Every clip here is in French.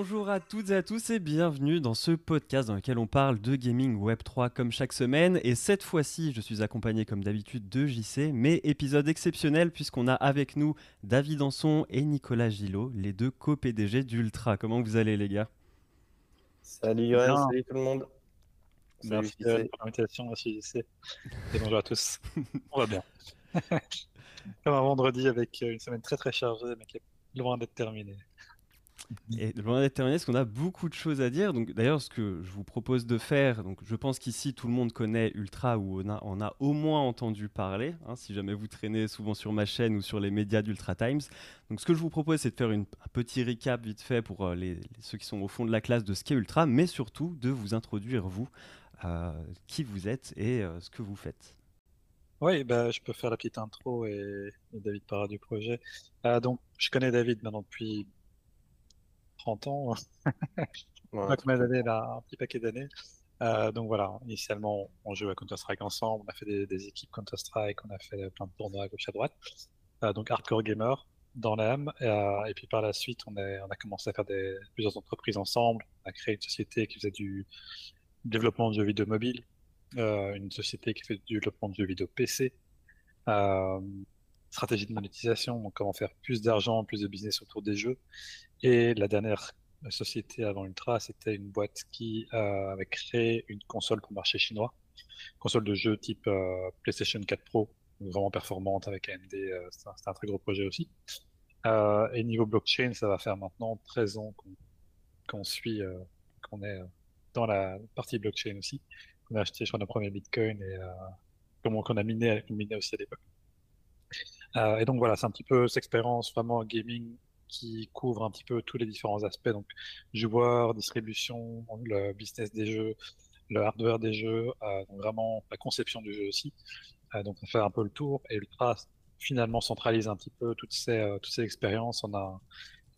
Bonjour à toutes et à tous et bienvenue dans ce podcast dans lequel on parle de gaming Web 3 comme chaque semaine. Et cette fois-ci, je suis accompagné comme d'habitude de JC, mais épisode exceptionnel puisqu'on a avec nous David Anson et Nicolas Gillot, les deux co-PDG d'Ultra. Comment vous allez les gars? Salut Johan, salut tout le monde. Merci pour l'invitation, merci JC. Et bonjour à tous. on va bien. comme un vendredi avec une semaine très très chargée, mais qui est loin d'être terminée. Et loin d'être terminé, parce qu'on a beaucoup de choses à dire. D'ailleurs, ce que je vous propose de faire, donc, je pense qu'ici tout le monde connaît Ultra ou on a, au moins entendu parler. Hein, si jamais vous traînez souvent sur ma chaîne ou sur les médias d'Ultra Times. Donc, ce que je vous propose, c'est de faire un petit recap vite fait pour euh, ceux qui sont au fond de la classe de ce qu'est Ultra, mais surtout de vous introduire vous, euh, qui vous êtes et euh, ce que vous faites. Oui, bah, je peux faire la petite intro et, David parlera du projet. donc, je connais David maintenant depuis 30 ans. Ouais, d'années, là, un petit paquet d'années. Euh, donc voilà, initialement, on joue à Counter-Strike ensemble, on a fait des, équipes Counter-Strike, on a fait plein de tournois à gauche à droite. Euh, donc hardcore gamer dans l'âme. Euh, et puis par la suite, on, est, on a commencé à faire des, plusieurs entreprises ensemble. On a créé une société qui faisait du développement de jeux vidéo mobile, une société qui fait du développement de jeux vidéo PC stratégie de monétisation, donc comment faire plus d'argent, plus de business autour des jeux. Et la dernière société avant Ultra, c'était une boîte qui euh, avait créé une console pour le marché chinois, console de jeu type euh, PlayStation 4 Pro, vraiment performante avec AMD, euh, c'est un, très gros projet aussi. et niveau blockchain, ça va faire maintenant 13 ans qu'on suit, qu'on est dans la partie blockchain aussi. On a acheté, je crois, nos premiers bitcoins et qu'on a miné, miné aussi à l'époque. et donc voilà, c'est un petit peu cette expérience vraiment gaming qui couvre un petit peu tous les différents aspects, donc joueurs, distribution, le business des jeux, le hardware des jeux, euh, donc vraiment la conception du jeu aussi. Euh, donc on fait un peu le tour et Ultra finalement centralise un petit peu toutes ces, euh, toutes ces expériences. On a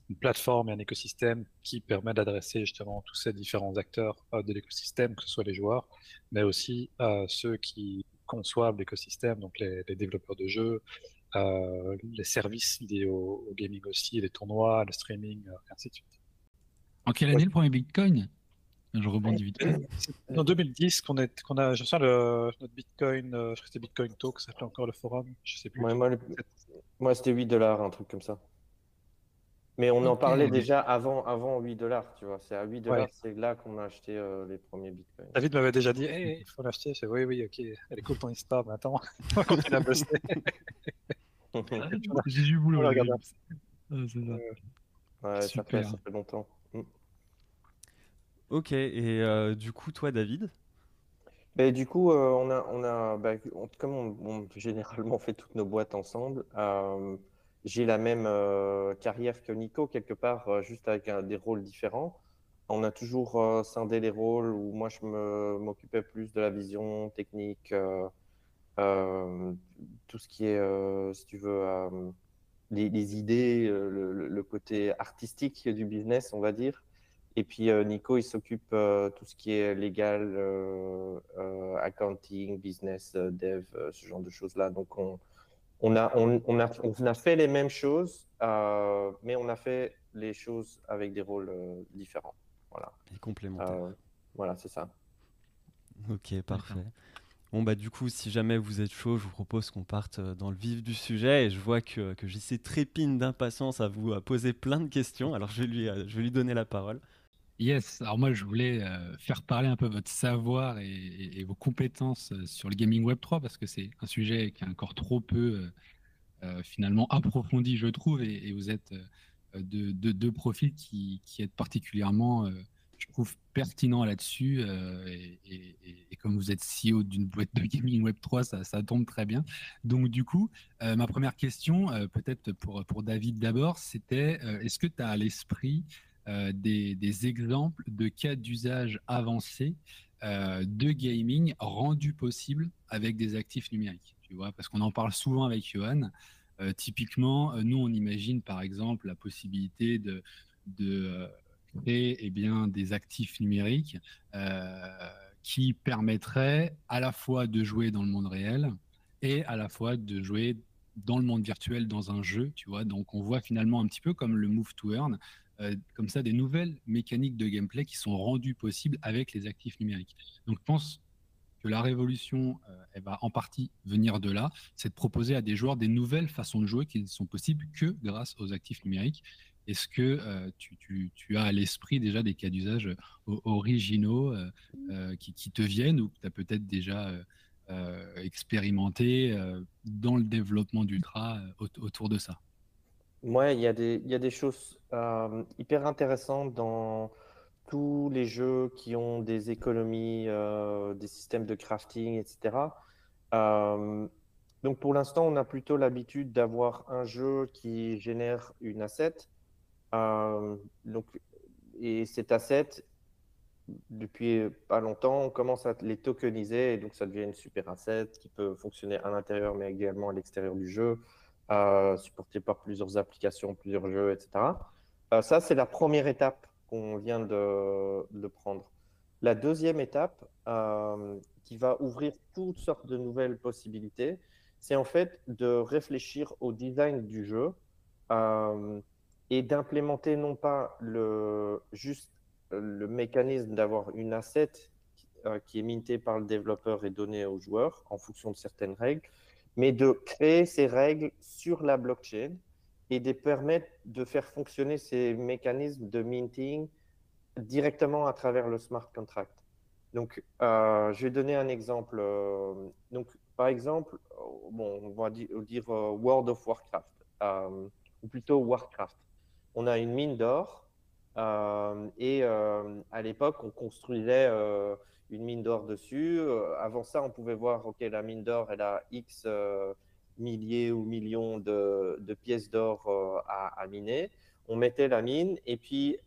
une plateforme et un écosystème qui permet d'adresser justement tous ces différents acteurs de l'écosystème, que ce soit les joueurs, mais aussi ceux qui conçoivent l'écosystème, donc les, les, développeurs de jeux, euh, les services liés au, gaming aussi, les tournois, le streaming, euh, et ainsi de suite. En quelle année le premier Bitcoin? Je rebondis vite. En 2010 qu'on est, qu'on a, je le, notre Bitcoin, euh, je crois que c'était Bitcoin Talk, ça s'appelait encore le forum, je sais plus. moi, moi c'était 8 dollars, un truc comme ça. Mais on en parlait déjà avant, avant 8 dollars, tu vois. C'est à 8 dollars, c'est là qu'on a acheté euh, les premiers bitcoins. David m'avait déjà dit, il faut l'acheter. Je oui, oui, ok, elle est cool ton histoire, mais attends, on continue à bosser. J'ai du boulot. Ah, c'est ça. Ouais, ça fait, ça fait, longtemps. Mm. Ok, et euh, du coup, toi, David? Ben, Du coup, euh, on a, on a bah, comme on, on, généralement fait toutes nos boîtes ensemble, j'ai la même euh, carrière que Nico, quelque part, euh, juste avec des rôles différents. On a toujours euh, scindé les rôles où moi je m'occupais plus de la vision technique, tout ce qui est, si tu veux, les, idées, le, côté artistique du business, on va dire. Et puis Nico, il s'occupe tout ce qui est légal, accounting, business, dev, ce genre de choses-là. Donc on, on a, on, a, on a fait les mêmes choses, euh, mais on a fait les choses avec des rôles euh, différents. Voilà. Et complémentaires. Euh, voilà, c'est ça. Ok, parfait. Bon, bah, du coup, si jamais vous êtes chaud, je vous propose qu'on parte dans le vif du sujet. Et je vois que, que JC trépine d'impatience à vous poser plein de questions. Alors, je vais lui, je vais lui donner la parole. Yes, alors moi je voulais euh, faire parler un peu votre savoir et, vos compétences euh, sur le gaming web 3 parce que c'est un sujet qui est encore trop peu euh, finalement approfondi je trouve et, vous êtes deux de, profils qui, qui êtes particulièrement je trouve pertinent là-dessus et, comme vous êtes CEO d'une boîte de gaming web 3 ça, tombe très bien donc du coup ma première question peut-être pour, pour David d'abord c'était est-ce que tu as à l'esprit euh, des, exemples de cas d'usage avancés euh, de gaming rendus possibles avec des actifs numériques. Tu vois, parce qu'on en parle souvent avec Johan. Euh, typiquement, nous, on imagine par exemple la possibilité de créer eh bien, des actifs numériques qui permettraient à la fois de jouer dans le monde réel et à la fois de jouer dans le monde virtuel dans un jeu, tu vois. Donc on voit finalement un petit peu comme le Move to Earn, comme ça des nouvelles mécaniques de gameplay qui sont rendues possibles avec les actifs numériques. Donc je pense que la révolution, elle va en partie venir de là, c'est de proposer à des joueurs des nouvelles façons de jouer qui ne sont possibles que grâce aux actifs numériques. Est-ce que tu, as à l'esprit déjà des cas d'usage originaux qui, qui, te viennent ou que tu as peut-être déjà expérimenté dans le développement d'Ultra autour de ça? Ouais, il y a des, il y a des choses euh, hyper intéressantes dans tous les jeux qui ont des économies, euh, des systèmes de crafting, etc. Euh, donc pour l'instant, on a plutôt l'habitude d'avoir un jeu qui génère une asset. Donc, et cet asset, depuis pas longtemps, on commence à les tokeniser et donc ça devient une super asset qui peut fonctionner à l'intérieur mais également à l'extérieur du jeu supporté par plusieurs applications, plusieurs jeux, etc. Euh, ça, c'est la première étape qu'on vient de, prendre. La deuxième étape, euh, qui va ouvrir toutes sortes de nouvelles possibilités, c'est en fait de réfléchir au design du jeu euh, et d'implémenter non pas le, juste le mécanisme d'avoir une asset qui est mintée par le développeur et donnée aux joueurs en fonction de certaines règles, mais de créer ces règles sur la blockchain et de permettre de faire fonctionner ces mécanismes de minting directement à travers le smart contract. Donc, euh, je vais donner un exemple. Euh, donc, par exemple, euh, bon, on va dire, World of Warcraft, ou plutôt Warcraft. On a une mine d'or, et à l'époque, on construisait une mine d'or dessus. Euh, avant ça, on pouvait voir, OK, la mine d'or, elle a X euh, milliers ou millions de, pièces d'or euh, à, miner. On mettait la mine et puis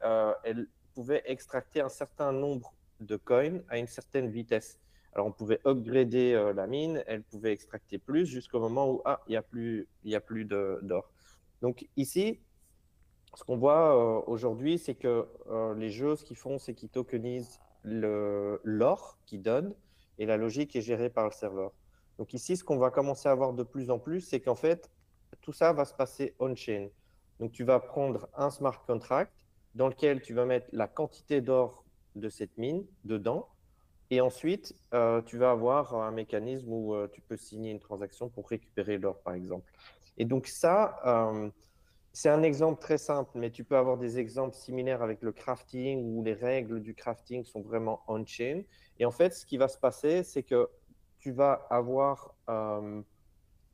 elle pouvait extracter un certain nombre de coins à une certaine vitesse. Alors, on pouvait upgrader la mine, elle pouvait extracter plus jusqu'au moment où, ah, il n'y a plus, a plus d'or. Donc, ici, ce qu'on voit aujourd'hui, c'est que les jeux, ce qu'ils font, c'est qu'ils tokenisent l'or qui donne et la logique est gérée par le serveur. Donc ici, ce qu'on va commencer à voir de plus en plus, c'est qu'en fait, tout ça va se passer on-chain. Donc tu vas prendre un smart contract dans lequel tu vas mettre la quantité d'or de cette mine dedans. Et ensuite, euh, tu vas avoir un mécanisme où euh, tu peux signer une transaction pour récupérer l'or, par exemple. Et donc ça, euh, c'est un exemple très simple, mais tu peux avoir des exemples similaires avec le crafting où les règles du crafting sont vraiment on-chain. Et en fait, ce qui va se passer, c'est que tu vas avoir euh,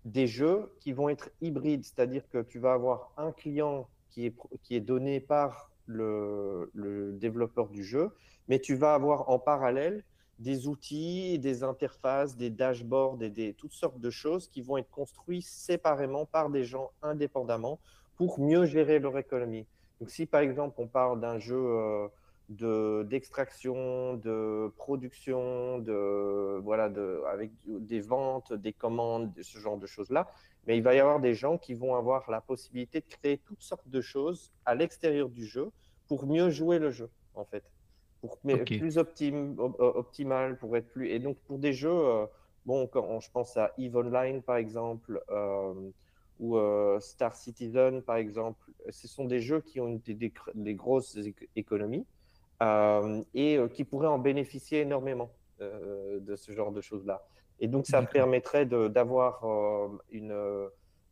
des jeux qui vont être hybrides, c'est-à-dire que tu vas avoir un client qui est, qui est donné par le, développeur du jeu, mais tu vas avoir en parallèle des outils, des interfaces, des dashboards et des, toutes sortes de choses qui vont être construits séparément par des gens indépendamment pour mieux gérer leur économie. Donc, si par exemple on parle d'un jeu euh, d'extraction, de, production, de, voilà, de, avec des ventes, des commandes, ce genre de choses-là, mais il va y avoir des gens qui vont avoir la possibilité de créer toutes sortes de choses à l'extérieur du jeu pour mieux jouer le jeu, en fait. Pour être plus optimal, pour être plus. Et donc, pour des jeux, euh, bon, quand je pense à EVE Online, par exemple, euh, ou euh, Star Citizen, par exemple. Ce sont des jeux qui ont des, grosses économies euh, et euh, qui pourraient en bénéficier énormément de ce genre de choses-là. Et donc, ça permettrait d'avoir un,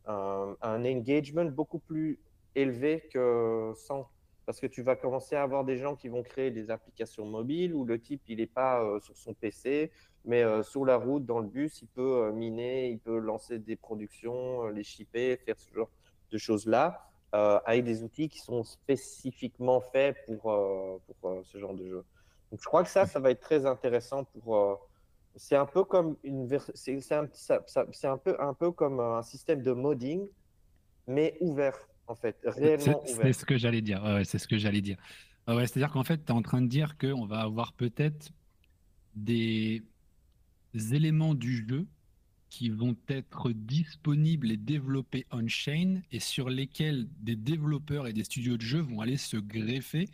un, engagement beaucoup plus élevé que sans. Parce que tu vas commencer à avoir des gens qui vont créer des applications mobiles où le type, il n'est pas sur son PC, mais euh, sur la route, dans le bus, il peut euh, miner, il peut lancer des productions, euh, les shipper, faire ce genre de choses-là, avec des outils qui sont spécifiquement faits pour, pour ce genre de jeu. Donc je crois que ça, ça va être très intéressant pour. c'est un peu comme une c'est un, un, peu un peu comme un système de modding, mais ouvert en fait, réellement ouvert. C'est ce que j'allais dire. c'est ce que j'allais dire. Ouais, C'est-à-dire qu'en fait, tu es en train de dire qu'on va avoir peut-être des, éléments du jeu qui vont être disponibles et développés on-chain et sur lesquels des développeurs et des studios de jeux vont aller se greffer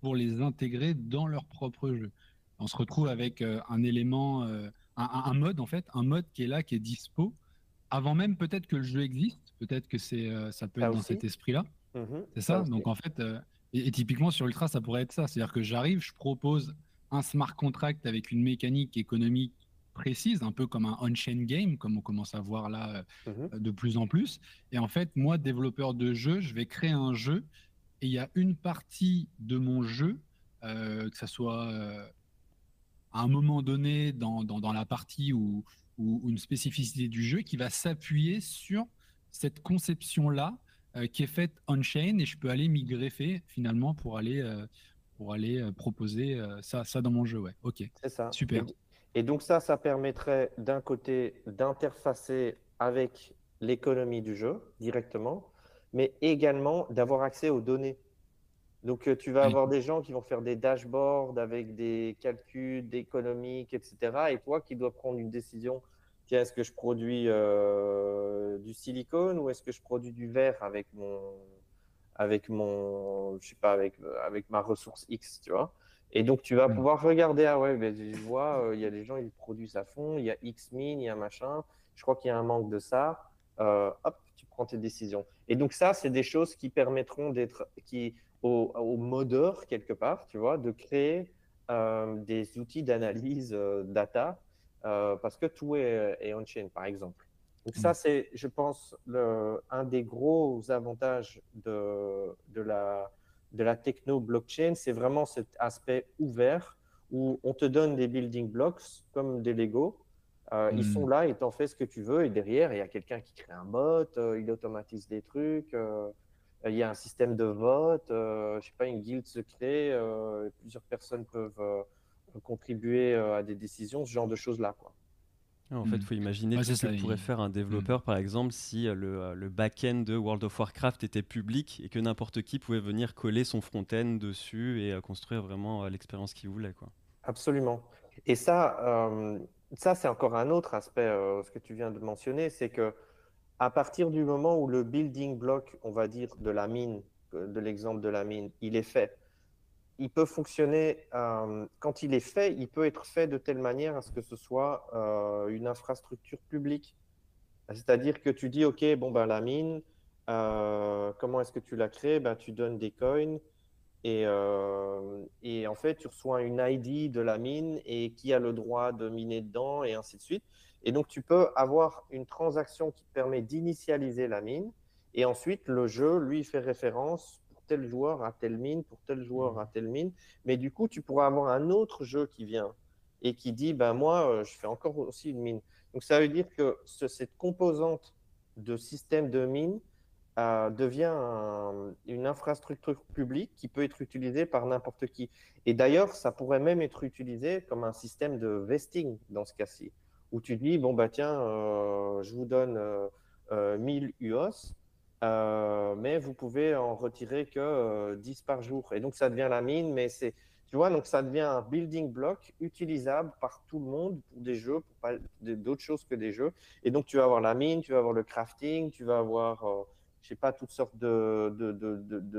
pour les intégrer dans leur propre jeu. On se retrouve avec euh, un élément, euh, un, mode en fait, un mode qui est là, qui est dispo, avant même peut-être que le jeu existe, peut-être que c'est, euh, ça peut être dans cet esprit-là. Mm-hmm. c'est ça. Donc en fait, Et, typiquement sur Ultra, ça pourrait être ça. C'est-à-dire que j'arrive, je propose un smart contract avec une mécanique économique précise, un peu comme un on-chain game, comme on commence à voir là euh, mhm. de plus en plus. Et en fait, moi, développeur de jeu, je vais créer un jeu et il y a une partie de mon jeu, euh, que ce soit euh, à un moment donné dans, dans, la partie ou, ou, une spécificité du jeu, qui va s'appuyer sur cette conception-là qui est faite on-chain et je peux aller m'y greffer finalement pour aller, pour aller proposer ça, ça dans mon jeu. Ouais, ok. C'est ça. Super. Et donc ça, ça permettrait d'un côté d'interfacer avec l'économie du jeu directement, mais également d'avoir accès aux données. Donc euh, tu vas avoir des gens qui vont faire des dashboards avec des calculs économiques, etc. Et toi qui dois prendre une décision, tiens, est-ce que je produis euh, du silicone ou est-ce que je produis du verre avec mon, avec mon, je sais pas, avec, avec ma ressource X, tu vois? Et donc, tu vas mm. pouvoir regarder, ah ouais, ben, je vois, euh, il y a des gens, ils produisent à fond, il y a X mine, il y a machin, je crois qu'il y a un manque de ça. Euh, hop, tu prends tes décisions. Et donc, ça, c'est des choses qui permettront d'être, qui, au, au, modeur, quelque part, tu vois, de créer euh, des outils d'analyse data, parce que tout est, est on-chain, par exemple. Donc, ça, mm. c'est, je pense, le, un des gros avantages de, de la de la techno blockchain, c'est vraiment cet aspect ouvert où on te donne des building blocks comme des Lego. Euh, ils sont hmm. là, ils t'en font ce que tu veux, et derrière, il y a quelqu'un qui crée un bot, euh, il automatise des trucs, euh, il y a un système de vote, je sais pas, une guilde se crée, plusieurs personnes peuvent contribuer à des décisions, ce genre de choses-là. Quoi. En fait, il mm. faut imaginer ce que pourrait faire un développeur, mm. par exemple, si euh, le, euh, le back-end de World of Warcraft était public et que n'importe qui pouvait venir coller son front-end dessus et euh, construire vraiment l'expérience qu'il voulait. Quoi. Absolument. Et ça, ça c'est encore un autre aspect, ce que tu viens de mentionner, c'est que à partir du moment où le building block, on va dire, de la mine, de l'exemple de la mine, il est fait, il peut fonctionner, euh, quand il est fait, il peut être fait de telle manière à ce que ce soit euh, une infrastructure publique. C'est-à-dire que tu dis, OK, bon, ben, la mine, euh, comment est-ce que tu la crées? Ben, Tu donnes des coins et, et, en fait, tu reçois une ID de la mine et qui a le droit de miner dedans et ainsi de suite. Et donc, tu peux avoir une transaction qui permet d'initialiser la mine et ensuite, le jeu, lui, fait référence tel joueur à telle mine, pour tel joueur à telle mine. Mais du coup, tu pourras avoir un autre jeu qui vient et qui dit, ben moi, euh, je fais encore aussi une mine. Donc ça veut dire que cette composante de système de mine euh, devient une infrastructure publique qui peut être utilisée par n'importe qui. Et d'ailleurs, ça pourrait même être utilisé comme un système de vesting dans ce cas-ci, où tu dis, bon, bah tiens, euh, je vous donne 1000 UOS, euh, mais vous pouvez en retirer que 10 euh, par jour. Et donc, ça devient la mine, mais c'est, tu vois, donc ça devient un building block utilisable par tout le monde pour des jeux, pour pas d'autres choses que des jeux. Et donc, tu vas avoir la mine, tu vas avoir le crafting, tu vas avoir, euh, je sais pas, toutes sortes de,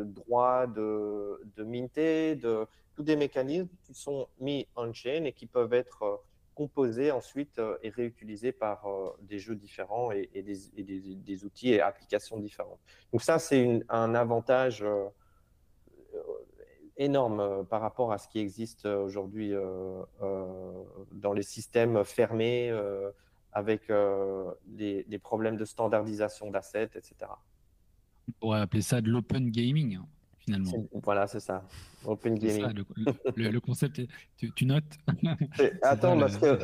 droits de, de minter, de tous des mécanismes qui sont mis on-chain et qui peuvent être composé ensuite euh, et réutilisé par euh, des jeux différents et, des, outils et applications différentes. Donc ça, c'est un avantage euh, énorme par rapport à ce qui existe aujourd'hui dans les systèmes fermés avec des, problèmes de standardisation d'assets, etc. On pourrait appeler ça de l'open gaming. Finalement. Voilà, c'est ça. Open gaming. le, concept, tu, notes? Attends, parce que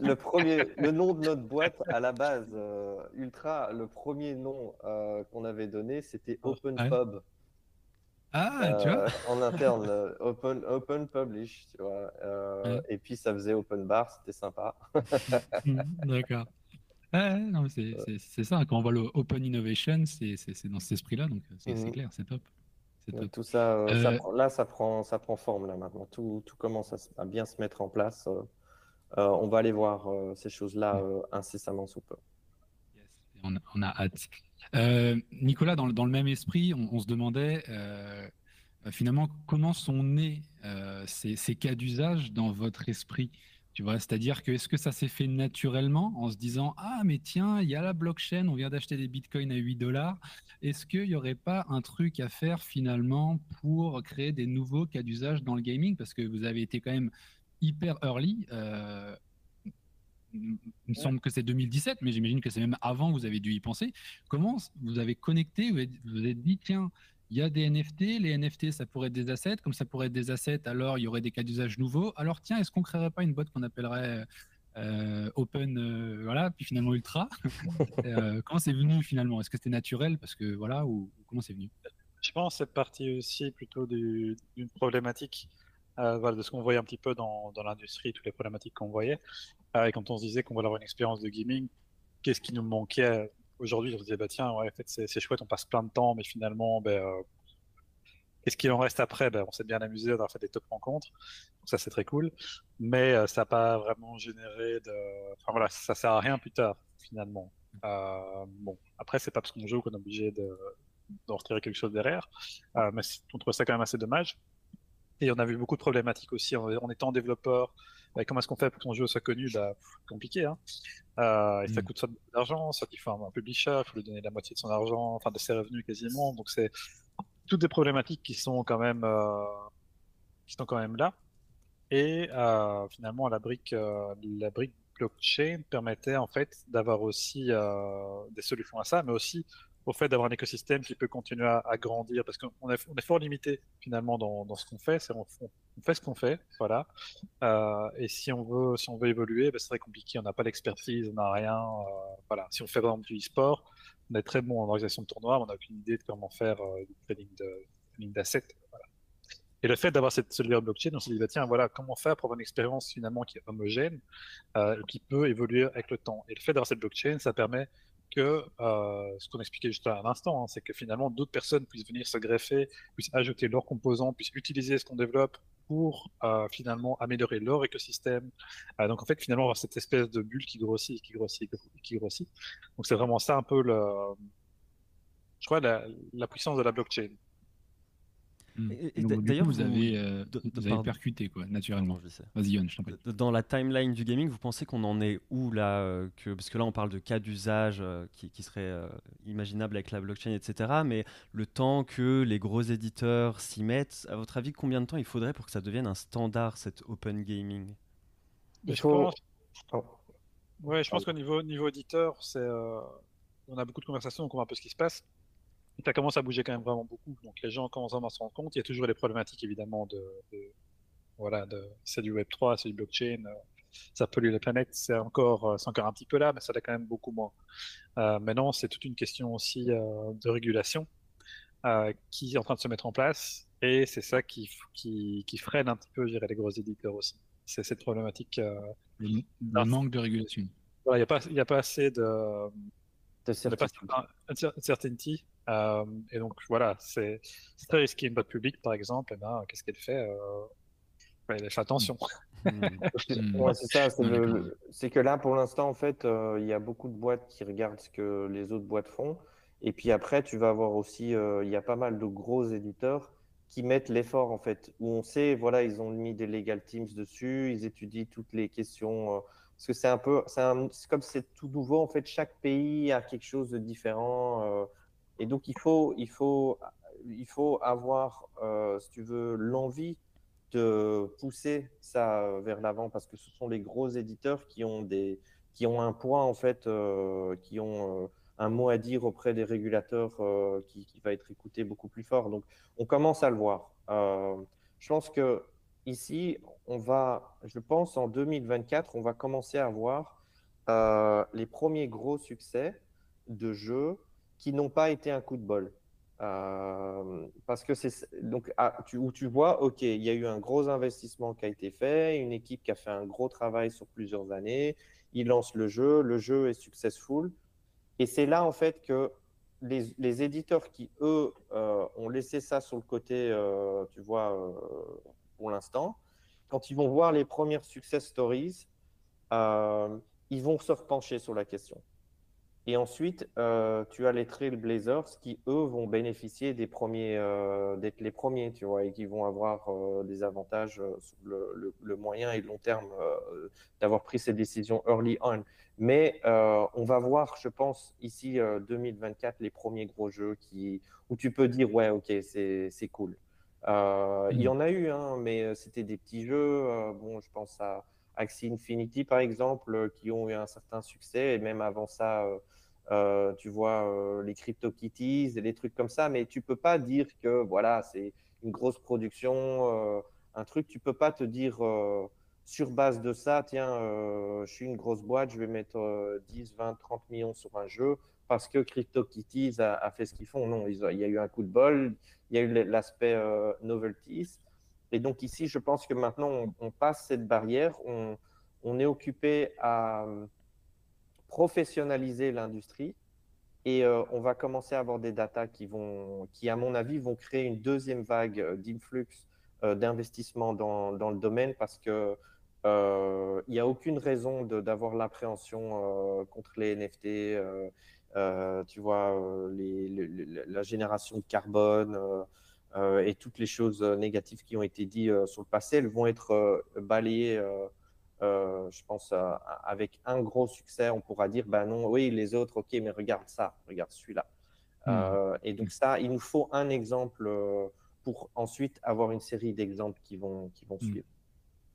le, premier, le nom de notre boîte à la base, euh, Ultra, le premier nom euh, qu'on avait donné, c'était oh, Open Pub. Ah, tu vois? Euh, En interne, open, open Publish, tu vois. Et puis ça faisait Open Bar, c'était sympa. D'accord. c'est ça, quand on voit le Open Innovation, c'est dans cet esprit-là, donc c'est mmh clair, c'est top. Tout ça, euh, euh, là, ça prend, ça prend forme là maintenant. Tout, tout commence à, bien se mettre en place. Euh, on va aller voir ces choses-là incessamment sous peu. on, a, hâte. Nicolas, dans, dans, le même esprit, on, se demandait finalement comment sont nés ces, ces, cas d'usage dans votre esprit? Tu vois, c'est-à-dire que est-ce que ça s'est fait naturellement en se disant ah mais tiens il y a la blockchain, on vient d'acheter des bitcoins à 8 dollars, est-ce qu'il n'y aurait pas un truc à faire finalement pour créer des nouveaux cas d'usage dans le gaming? Parce que vous avez été quand même hyper early. Euh, il me semble que c'est 2017, mais j'imagine que c'est même avant, vous avez dû y penser. Comment vous avez connecté, vous vous êtes dit, tiens, il y a des NFT, les NFT, ça pourrait être des assets, comme ça pourrait être des assets, alors il y aurait des cas d'usage nouveaux. Alors tiens, est-ce qu'on créerait pas une boîte qu'on appellerait euh, Open, euh, voilà, puis finalement Ultra? Euh, Comment c'est venu finalement? Est-ce que c'était naturel? Parce que voilà, ou, comment c'est venu? Je pense que c'est parti aussi plutôt d'une problématique. Voilà, de ce qu'on voyait un petit peu dans, dans l'industrie, toutes les problématiques qu'on voyait. et quand on se disait qu'on voulait avoir une expérience de gaming, qu'est-ce qui nous manquait aujourd'hui, on se disait, bah tiens, en fait, c'est chouette, on passe plein de temps, mais finalement, ben, euh, qu'est-ce qu'il en reste après? Ben, On s'est bien amusé, on a fait des top rencontres, donc ça c'est très cool, mais euh, ça n'a pas vraiment généré de. Enfin voilà, ça sert à rien plus tard, finalement. Euh, bon, après, c'est pas parce qu'on joue qu'on est obligé de, d'en retirer quelque chose derrière, mais on trouve ça quand même assez dommage. Et on a vu beaucoup de problématiques aussi en, en étant développeur, comment est-ce qu'on fait pour que son jeu soit connu? Bah, Compliqué. Hein euh, et ça mm. coûte soit de l'argent, soit il faut un, publisher, il faut lui donner la moitié de son argent, enfin de ses revenus quasiment. Donc c'est toutes des problématiques qui sont quand même, euh, qui sont quand même là. Et euh, finalement, la brique, la brique blockchain permettait en fait d'avoir aussi des solutions à ça, mais aussi au fait d'avoir un écosystème qui peut continuer à, grandir, parce qu'on est, fort limité finalement dans, ce qu'on fait, c'est on, on, fait ce qu'on fait, voilà. Euh, et si on veut, si on veut évoluer, ben, c'est très compliqué, on n'a pas l'expertise, on n'a rien, euh, voilà. Si on fait par exemple du e-sport, on est très bon en organisation de tournois, on n'a aucune idée de comment faire euh, du trading d'assets. Et le fait d'avoir cette solution blockchain, on s'est dit, bah, tiens, voilà, comment faire pour avoir une expérience finalement qui est homogène, euh, qui peut évoluer avec le temps. Et le fait d'avoir cette blockchain, ça permet que euh, ce qu'on expliquait juste à l'instant, hein, c'est que finalement d'autres personnes puissent venir se greffer, puissent ajouter leurs composants, puissent utiliser ce qu'on développe pour euh, finalement améliorer leur écosystème. Euh, donc en fait finalement avoir cette espèce de bulle qui grossit, qui grossit, qui grossit. Donc c'est vraiment ça un peu le, je crois la puissance de la blockchain. Mm. D'ailleurs, vous, avez, euh, percuté, quoi, naturellement. Vas-y, Yann, je t'en prie. Dans la timeline du gaming, vous pensez qu'on en est où là euh, que, Parce que là, on parle de cas d'usage euh, qui, qui seraient imaginables avec la blockchain, etc. Mais le temps que les gros éditeurs s'y mettent, à votre avis, combien de temps il faudrait pour que ça devienne un standard, cette open gaming? Je pense... Oh. Ouais, je pense qu'au niveau, niveau éditeur, c'est, on a beaucoup de conversations, on comprend un peu ce qui se passe ça commence à bouger quand même vraiment beaucoup. Donc les gens commencent à se rendre compte. Il y a toujours les problématiques évidemment de, voilà, de, c'est du Web 3, c'est du blockchain. Euh, ça pollue la planète, c'est encore, euh, c'est encore un petit peu là, mais ça l'est quand même beaucoup moins. Euh, maintenant, c'est toute une question aussi euh, de régulation qui est en train de se mettre en place, et c'est ça qui, qui, qui, freine un petit peu, je dirais, les gros éditeurs aussi. C'est cette problématique. le, manque de régulation. Il n'y a, pas, a pas assez de, de certainty. Euh, et donc voilà, c'est très risqué. Une boîte publique, par exemple, eh ben, qu'est-ce qu'elle fait euh, Elle fait attention. Hmm. c'est ça. C'est que là, pour l'instant, en fait, euh, il y a beaucoup de boîtes qui regardent ce que les autres boîtes font. Et puis après, tu vas avoir aussi, il y a pas mal de gros éditeurs qui mettent l'effort, en fait, où on sait, voilà, ils ont mis des legal teams dessus, ils étudient toutes les questions. parce que c'est un peu, c'est comme c'est tout nouveau, en fait, chaque pays a quelque chose de différent. Et donc, il faut, il faut, il faut avoir, euh, si tu veux, l'envie de pousser ça vers l'avant parce que ce sont les gros éditeurs qui ont, des, qui ont un poids, en fait, euh, qui ont euh, un mot à dire auprès des régulateurs qui, qui, va être écouté beaucoup plus fort. Donc, on commence à le voir. je pense que ici, on va, je pense, en 2024, on va commencer à voir les premiers gros succès de jeux qui n'ont pas été un coup de bol. Euh, parce que c'est donc ah, où tu vois, ok, il y a eu un gros investissement qui a été fait, une équipe qui a fait un gros travail sur plusieurs années, ils lancent le jeu, le jeu est successful, et c'est là en fait que les, les éditeurs qui eux euh, ont laissé ça sur le côté, euh, tu vois, pour l'instant, quand ils vont voir les premières success stories, ils vont se repencher sur la question. Et ensuite, euh, tu as les Trailblazers qui, eux, vont bénéficier des premiers, euh, d'être les premiers, tu vois, et qui vont avoir euh, des avantages sur le, le, moyen et le long terme d'avoir pris ces décisions early on. Mais on va voir, je pense, ici 2024, les premiers gros jeux qui, où tu peux dire, ouais, ok, c'est cool. Il y mm. en a eu, hein, mais c'était des petits jeux. bon, je pense à Axie Infinity, par exemple, qui ont eu un certain succès, et même avant ça. Euh, tu vois, euh, les CryptoKitties et les trucs comme ça, mais tu peux pas dire que voilà, c'est une grosse production, euh, un truc, tu peux pas te dire sur base de ça, tiens, je suis une grosse boîte, je vais mettre 10, 20, 30 millions sur un jeu parce que CryptoKitties a, a fait ce qu'ils font. Non, il y a eu un coup de bol, il y a eu l'aspect novelties. Et donc ici, je pense que maintenant, on, passe cette barrière, on, est occupé à professionnaliser l'industrie et euh, on va commencer à avoir des datas qui vont, qui à mon avis, vont créer une deuxième vague euh, d'influx euh, d'investissement dans, dans, le domaine parce que il n'y a aucune raison d'avoir l'appréhension contre les NFT. tu vois, la génération de carbone et toutes les choses négatives qui ont été dites sur le passé, elles vont être balayées euh, je pense, euh, avec un gros succès, on pourra dire, ben non, oui, les autres, ok, mais regarde ça, regarde celui-là. Hmm. Euh, et donc ça, il nous faut un exemple pour ensuite avoir une série d'exemples qui vont, qui vont hmm. suivre.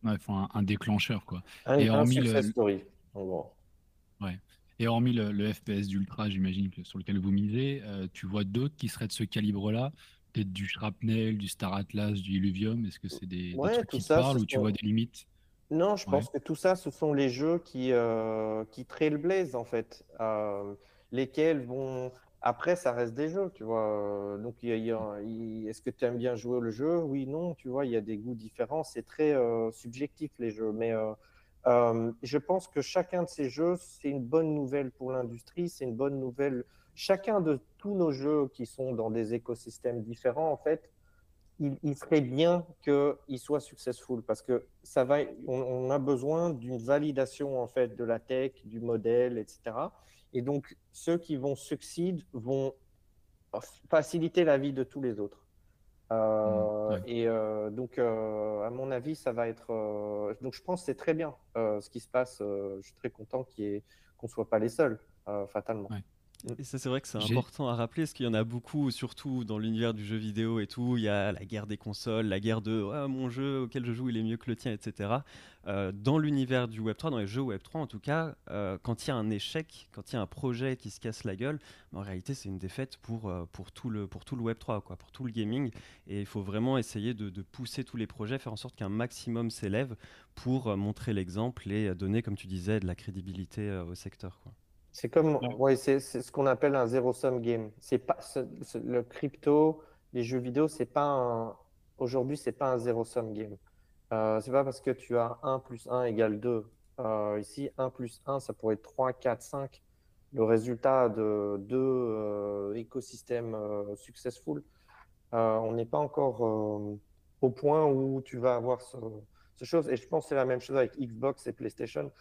il faut un, déclencheur, quoi. Un, et hormis le... story, en gros. Ouais. Et hormis le, FPS d'Ultra, j'imagine, sur lequel vous misez, tu vois d'autres qui seraient de ce calibre-là Peut-être du Shrapnel, du Star Atlas, du Illuvium? Est-ce que c'est des, trucs qui te parlent ou tu vois des limites? Non, je pense que tout ça, ce sont les jeux qui, euh, qui trailblaze, en fait, euh, lesquels vont... Après, ça reste des jeux, tu vois. Donc, est-ce que tu aimes bien jouer le jeu? Oui, non, tu vois, il y a des goûts différents. C'est très euh, subjectif, les jeux. Mais euh, je pense que chacun de ces jeux, c'est une bonne nouvelle pour l'industrie. C'est une bonne nouvelle. Chacun de tous nos jeux qui sont dans des écosystèmes différents, en fait, il, serait bien qu'il soit successful parce que ça va, on, a besoin d'une validation en fait de la tech, du modèle, etc. Et donc ceux qui vont succéder vont faciliter la vie de tous les autres. Euh, mmh, et euh, donc, euh, à mon avis, ça va être. donc, je pense que c'est très bien ce qui se passe. je suis très content qu'on ne soit pas les seuls, fatalement. Et ça, c'est vrai que c'est important à rappeler, parce qu'il y en a beaucoup, surtout dans l'univers du jeu vidéo et tout. Il y a la guerre des consoles, la guerre de mon jeu auquel je joue, il est mieux que le tien, etc. Euh, dans l'univers du Web3, dans les jeux Web3 en tout cas, euh, quand il y a un échec, quand il y a un projet qui se casse la gueule, en réalité, c'est une défaite pour, euh, pour, tout le, pour tout le Web3, quoi, pour tout le gaming. Et il faut vraiment essayer de, de pousser tous les projets, faire en sorte qu'un maximum s'élève pour montrer l'exemple et donner, comme tu disais, de la crédibilité au secteur. Quoi. C'est comme, ouais, c'est ce qu'on appelle un zero-sum game. C'est pas le crypto, les jeux vidéo, c'est pas un, aujourd'hui, c'est pas un zero-sum game. Euh, c'est pas parce que tu as 1 plus 1 égale 2. Euh, ici, 1 plus 1, ça pourrait être 3, 4, 5. Le résultat de deux euh, écosystèmes euh, successful, on n'est pas encore au point où tu vas avoir ce, ce chose. Et je pense que c'est la même chose avec Xbox et PlayStation.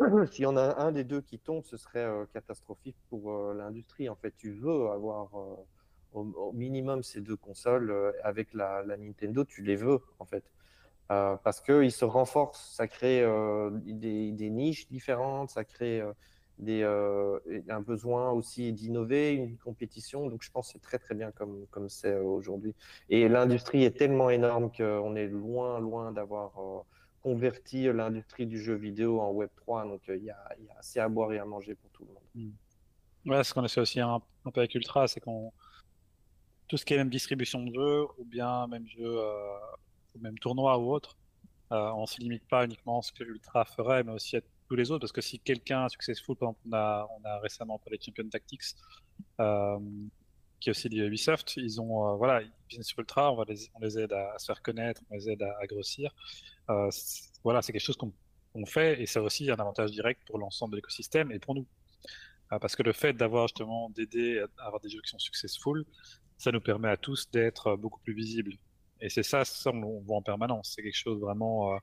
S'il y en a un des deux qui tombe, ce serait euh, catastrophique pour euh, l'industrie. En fait, tu veux avoir euh, au, minimum ces deux consoles avec la, Nintendo, tu les veux en fait. parce qu'ils se renforcent, ça crée des, niches différentes, ça crée des, un besoin aussi d'innover, une compétition. Donc je pense que c'est très très bien comme comme c'est aujourd'hui. Et l'industrie est tellement énorme qu'on est loin loin d'avoir convertir l'industrie du jeu vidéo en Web 3. Donc, euh, il y, a, assez à boire et à manger pour tout le monde. Hmm. Ouais, ce qu'on a fait aussi un, peu avec Ultra, c'est qu'on tout ce qui est même distribution de jeux ou bien même jeu, euh, ou même tournoi ou autre, euh, on se limite pas uniquement à ce que Ultra ferait, mais aussi à tous les autres. Parce que si quelqu'un est successful, par exemple, on a, récemment parlé de Champion Tactics, euh, qui est aussi du Ubisoft, ils ont, voilà, ils viennent sur Ultra, on, va les, on les aide à, se faire connaître, on les aide à, à grossir. Euh, voilà, c'est quelque chose qu'on fait et c'est aussi un avantage direct pour l'ensemble de l'écosystème et pour nous. Euh, parce que le fait d'avoir justement d'aider à avoir des jeux qui sont successful, ça nous permet à tous d'être beaucoup plus visibles. Et c'est ça, ça on, voit en permanence. C'est quelque chose vraiment.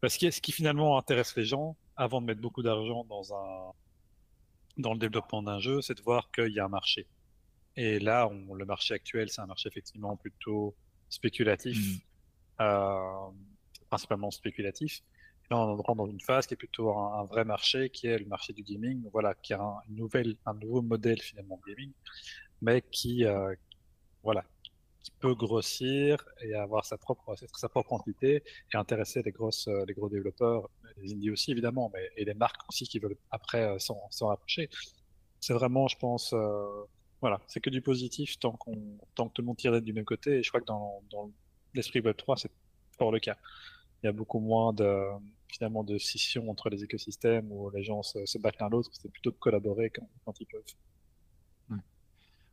Parce que ce qui finalement intéresse les gens, avant de mettre beaucoup d'argent dans un dans le développement d'un jeu, c'est de voir qu'il y a un marché. Et là, on, le marché actuel, c'est un marché effectivement plutôt spéculatif, mm. euh, principalement spéculatif. là, on rentre dans une phase qui est plutôt un, vrai marché, qui est le marché du gaming, voilà, qui a un, une nouvelle, un nouveau modèle finalement de gaming, mais qui, euh, voilà, qui peut grossir et avoir sa propre, sa propre entité et intéresser les, grosses, euh, les gros développeurs, les indies aussi évidemment, mais, et les marques aussi qui veulent après euh, s'en rapprocher. C'est vraiment, je pense, euh, voilà, c'est que du positif tant, qu'on tant que tout le monde tire du même côté. Et je crois que dans, dans l'esprit Web3, c'est fort le cas. Il y a beaucoup moins de, finalement, de scission entre les écosystèmes où les gens se, battent l'un l'autre. C'est plutôt de collaborer quand, quand ils peuvent.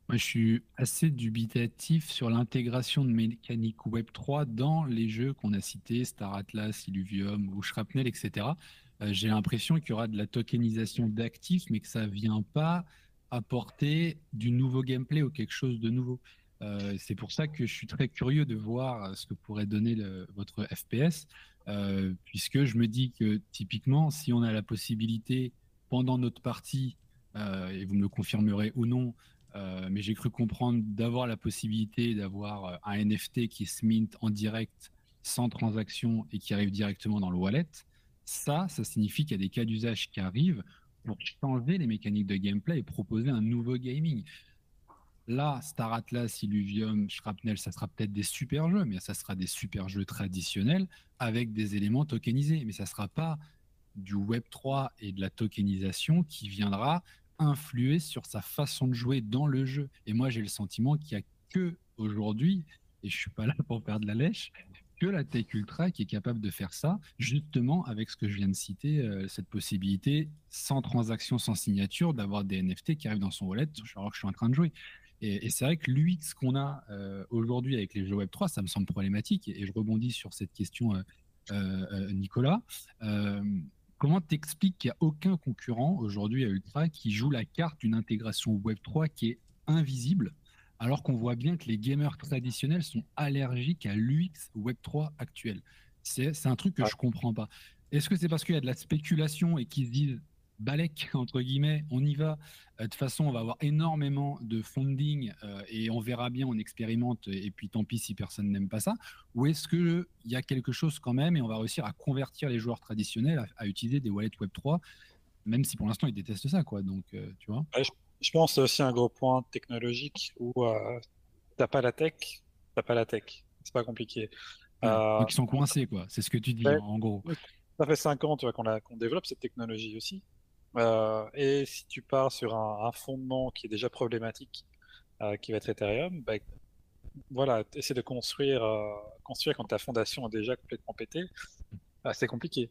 Moi, je suis assez dubitatif sur l'intégration de mécanique Web3 dans les jeux qu'on a cités, Star Atlas, Illuvium ou Shrapnel, etc. Euh, j'ai l'impression qu'il y aura de la tokenisation d'actifs, mais que ça ne vient pas apporter du nouveau gameplay ou quelque chose de nouveau. Euh, c'est pour ça que je suis très curieux de voir ce que pourrait donner votre FPS, euh, puisque je me dis que typiquement, si on a la possibilité pendant notre partie, et vous me le confirmerez ou non, euh, mais j'ai cru comprendre d'avoir la possibilité d'avoir euh, un NFT qui se mint en direct sans transaction et qui arrive directement dans le wallet. Ça, ça signifie qu'il y a des cas d'usage qui arrivent pour changer les mécaniques de gameplay et proposer un nouveau gaming. Là, Star Atlas, Illuvium, Shrapnel, ça sera peut-être des super jeux, mais ça sera des super jeux traditionnels avec des éléments tokenisés. Mais ça ne sera pas du Web3 et de la tokenisation qui viendra influer sur sa façon de jouer dans le jeu. Et moi, j'ai le sentiment qu'il n'y a que aujourd'hui, et je suis pas là pour perdre la lèche, que la Tech Ultra qui est capable de faire ça, justement avec ce que je viens de citer, euh, cette possibilité sans transaction, sans signature, d'avoir des NFT qui arrivent dans son wallet alors que je suis en train de jouer. Et, c'est vrai que l'UX qu'on a euh, aujourd'hui avec les jeux Web3, ça me semble problématique. Et, je rebondis sur cette question, euh, Nicolas. Comment t'expliques qu'il n'y a aucun concurrent aujourd'hui à Ultra qui joue la carte d'une intégration Web3 qui est invisible, alors qu'on voit bien que les gamers traditionnels sont allergiques à l'UX Web3 actuel? C'est un truc que je comprends pas. Est-ce que c'est parce qu'il y a de la spéculation et qu'ils se disent balèque, entre guillemets, on y va. Euh, de toute façon, on va avoir énormément de funding euh, et on verra bien, on expérimente et puis tant pis si personne n'aime pas ça. Ou est-ce qu'il y a quelque chose quand même et on va réussir à convertir les joueurs traditionnels à, utiliser des wallets Web3, même si pour l'instant ils détestent ça, quoi. Donc, euh, tu vois. je, pense c'est aussi un gros point technologique où t'as pas la tech, t'as pas la tech. C'est pas compliqué. donc ils sont coincés, quoi. C'est ce que tu dis, en gros. Ça fait 5 ans qu'on développe cette technologie aussi. Euh, et si tu pars sur un, fondement qui est déjà problématique, euh, qui va être Ethereum, bah, voilà, essayer de construire, euh, construire quand ta fondation est déjà complètement pétée, bah, c'est compliqué.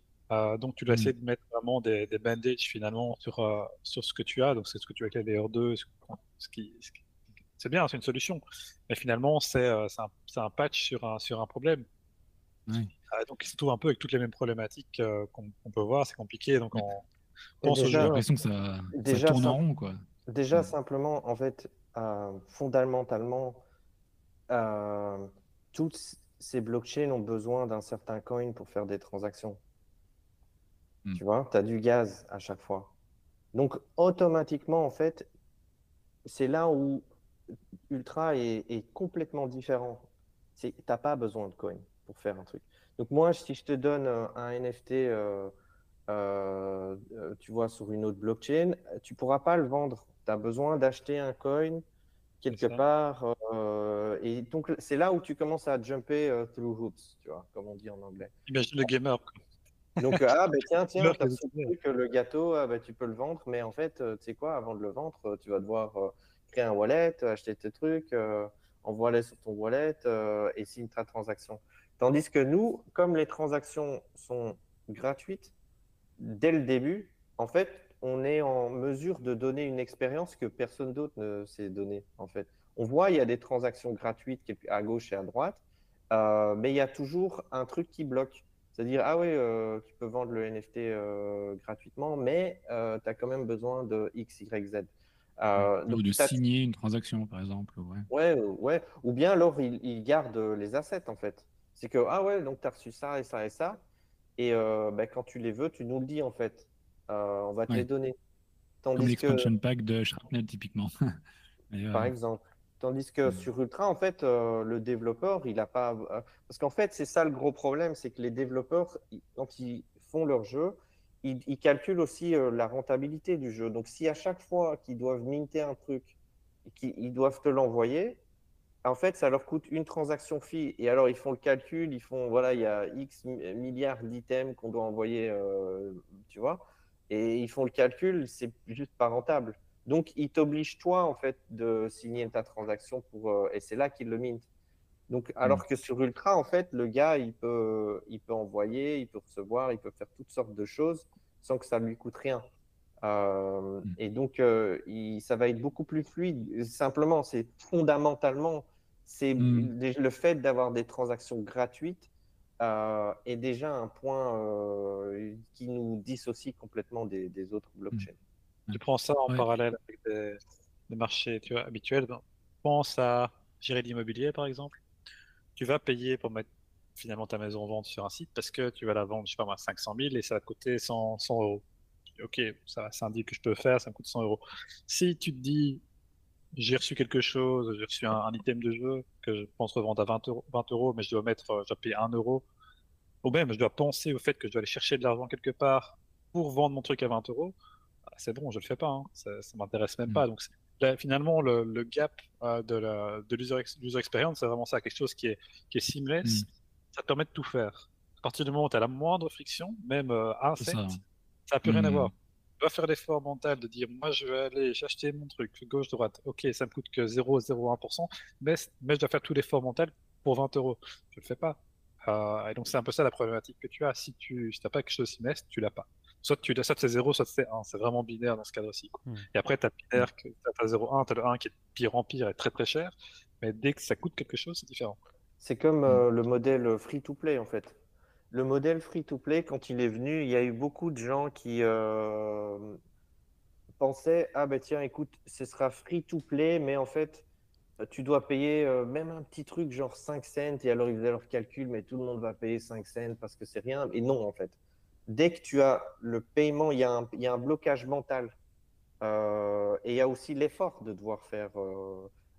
donc tu dois mm. essayer de mettre vraiment des, des bandages finalement sur, sur ce que tu as, donc c'est ce que tu as avec les 2 ce qui, c'est bien, c'est une solution, mais finalement c'est un, un, patch sur un, sur un problème. donc il se trouve un peu avec toutes les mêmes problématiques qu'on peut voir, c'est compliqué, donc j'ai l'impression que ça, déjà, tourne en rond. Quoi. Déjà, simplement, en fait, euh, fondamentalement, euh, toutes ces blockchains ont besoin d'un certain coin pour faire des transactions. Hmm. Tu vois, tu as du gaz à chaque fois. Donc, automatiquement, en fait, c'est là où Ultra est, complètement différent. Tu n'as pas besoin de coin pour faire un truc. Donc, moi, si je te donne un NFT. Euh, euh, tu vois, sur une autre blockchain, tu pourras pas le vendre. Tu as besoin d'acheter un coin quelque part. Euh, et donc, c'est là où tu commences à jumper through hoops, tu vois, comme on dit en anglais. Imagine le gamer. Donc, ah, ben tiens, tiens, que le gâteau, ah, ben, tu peux le vendre, mais en fait, tu sais quoi, avant de le vendre, tu vas devoir créer un wallet, acheter tes trucs, envoyer sur ton wallet et signer ta transaction. Tandis que nous, comme les transactions sont gratuites, dès le début, en fait, on est en mesure de donner une expérience que personne d'autre ne s'est donné. En fait, on voit il y a des transactions gratuites à gauche et à droite, euh, mais il y a toujours un truc qui bloque. C'est-à-dire, ah oui, euh, tu peux vendre le NFT euh, gratuitement, mais tu as quand même besoin de X, Y, Z. ou de signer une transaction, par exemple. Ouais, ouais, ouais. Ou bien alors, il, il garde les assets, en fait. C'est que, ah ouais, donc tu as reçu ça et ça et ça. Et euh, bah, quand tu les veux, tu nous le dis en fait. Euh, on va te les donner. Comme l'expansion pack de Shrapnel, typiquement. Par exemple. Tandis que sur Ultra, en fait, le développeur, il n'a pas. Parce qu'en fait, c'est ça le gros problème, c'est que les développeurs, quand ils font leur jeu, ils, calculent aussi la rentabilité du jeu. Donc, si à chaque fois qu'ils doivent minter un truc, qu'ils doivent te l'envoyer, en fait, ça leur coûte une transaction fee. Et alors, ils font le calcul, ils font, voilà, il y a X milliards d'items qu'on doit envoyer, euh, tu vois, et ils font le calcul, c'est juste pas rentable. Donc, ils t'obligent, toi, en fait, de signer ta transaction pour, euh, et c'est là qu'ils le mintent. Donc, alors que sur Ultra, en fait, le gars, il peut, il peut envoyer, il peut recevoir, il peut faire toutes sortes de choses sans que ça lui coûte rien. Euh, mm. Et donc, ça va être beaucoup plus fluide. Simplement, c'est fondamentalement, c'est mm. le fait d'avoir des transactions gratuites euh, est déjà un point qui nous dissocie complètement des, autres mm. blockchains. Tu prends ça en parallèle avec des, marchés tu vois, habituels. Ben, pense à gérer l'immobilier, par exemple. Tu vas payer pour mettre finalement ta maison en vente sur un site parce que tu vas la vendre, je sais pas moi, 500 000 et ça va coûter 100, 100 euros ok, ça, ça indique que je peux faire, ça me coûte 100 euros. Si tu te dis, j'ai reçu quelque chose, j'ai reçu un, item de jeu que je pense revendre à 20 euros, 20 euros mais je dois mettre, euh, je dois payer 1 euro, ou même je dois penser au fait que je dois aller chercher de l'argent quelque part pour vendre mon truc à 20 euros, ah, c'est bon, je le fais pas, hein. ça, ça m'intéresse même pas. Mm. Donc finalement, le, gap euh, de la de l'user experience, c'est vraiment ça, quelque chose qui est, qui est seamless, mm. ça te permet de tout faire. À partir du moment où tu as la moindre friction, même euh, un cent, ça n'a plus rien à voir. Tu dois faire l'effort mental de dire moi je vais aller acheter mon truc gauche-droite. Ok, ça me coûte que 0,01%, mais, mais je dois faire tout l'effort mental pour 20 euros. Je ne le fais pas. Euh, et donc c'est un peu ça la problématique que tu as. Si tu n'as pas quelque chose de semestre, tu l'as pas. Soit tu soit c'est 0, soit c'est 1. C'est vraiment binaire dans ce cadre-ci. Hmm. Et après, tu as binaire, tu as 0,1, tu as le 1 qui est pire en pire et très très cher. Mais dès que ça coûte quelque chose, c'est différent. C'est comme euh, le modèle free-to-play en fait le modèle free-to-play, quand il est venu, il y a eu beaucoup de gens qui euh, pensaient Ah, ben tiens, écoute, ce sera free-to-play, mais en fait, tu dois payer euh, même un petit truc genre 5 cents. Et alors, ils faisaient leur calcul, mais tout le monde va payer 5 cents parce que c'est rien. Et non, en fait. Dès que tu as le paiement, il y a un, y a un blocage mental. Euh, et il y a aussi l'effort de devoir faire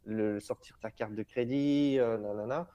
le, sortir ta carte de crédit, nanana.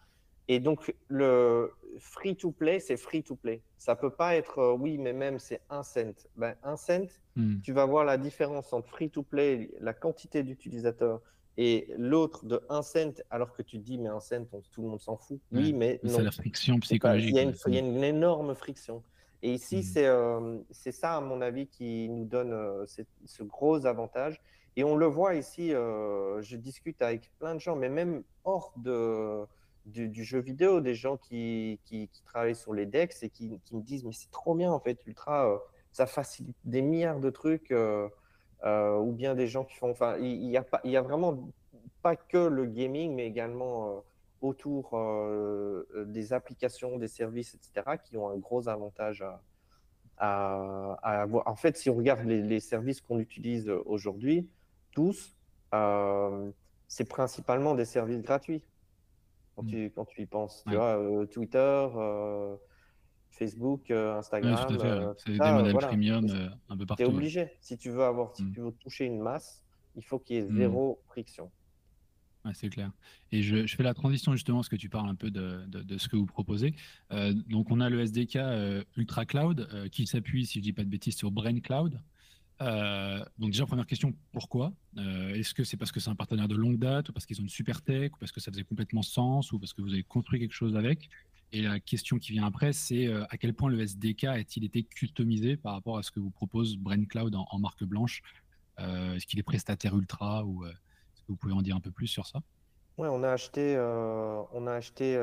Et donc, le free-to-play, c'est free-to-play. Ça peut pas être, euh, oui, mais même c'est un cent. Ben, un cent, hmm. tu vas voir la différence entre free-to-play, la quantité d'utilisateurs, et l'autre de un cent, alors que tu dis, mais un cent, tout le monde s'en fout. Oui, mais C'est la friction psychologique. Il y, a une, énorme friction. Et ici, hmm. euh, c'est ça, à mon avis, qui nous donne euh, ce gros avantage. Et on le voit ici, je discute avec plein de gens, mais même hors de du, jeu vidéo, des gens qui, qui, travaillent sur les decks et qui, me disent mais c'est trop bien en fait, Ultra, euh, ça facilite des milliards de trucs, euh, euh, ou bien des gens qui font, enfin, il n'y a, a vraiment pas que le gaming, mais également autour des applications, des services, etc., qui ont un gros avantage à, à, avoir. En fait, si on regarde les services qu'on utilise aujourd'hui, tous, c'est principalement des services gratuits quand, mm. tu, quand tu y penses. Tu vois, euh, Twitter, euh, Facebook, euh, Instagram. c'est des modèles premium un peu partout. Tu es obligé. Si tu veux avoir, si mm. tu veux toucher une masse, il faut qu'il y ait mm. zéro friction. Ouais, c'est clair. Et je, je, fais la transition justement parce que tu parles un peu de, de, de ce que vous proposez. donc on a le SDK Ultra Cloud qui s'appuie, si je dis pas de bêtises, sur Brain Cloud. Euh, donc déjà, première question, pourquoi? Euh, Est-ce que c'est parce que c'est un partenaire de longue date, ou parce qu'ils ont une super tech, ou parce que ça faisait complètement sens, ou parce que vous avez construit quelque chose avec? Et la question qui vient après, c'est euh, à quel point le SDK a-t-il été customisé par rapport à ce que vous propose Brain Cloud en, marque blanche? Est-ce qu'il est prestataire ultra, ou est-ce que vous pouvez en dire un peu plus sur ça? Ouais, on a acheté, on a acheté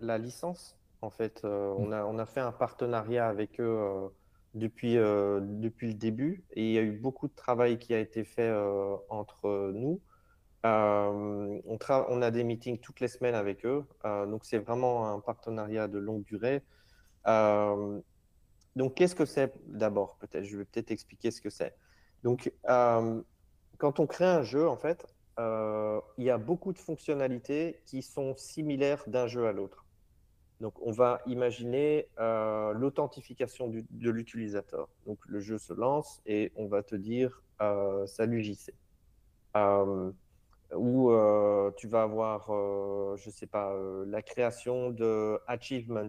la licence. En fait, on, a, on a fait un partenariat avec eux depuis, euh, depuis le début et il y a eu beaucoup de travail qui a été fait euh, entre nous. Euh, on, on, a des meetings toutes les semaines avec eux, donc c'est vraiment un partenariat de longue durée. donc qu'est-ce que c'est d'abord Peut-être, je vais peut-être expliquer ce que c'est. Donc quand on crée un jeu, en fait, il y a beaucoup de fonctionnalités qui sont similaires d'un jeu à l'autre. Donc, on va imaginer euh, l'authentification de l'utilisateur. Donc, le jeu se lance et on va te dire euh, Salut JC. Euh, ou tu vas avoir, je ne sais pas, la création de achievements.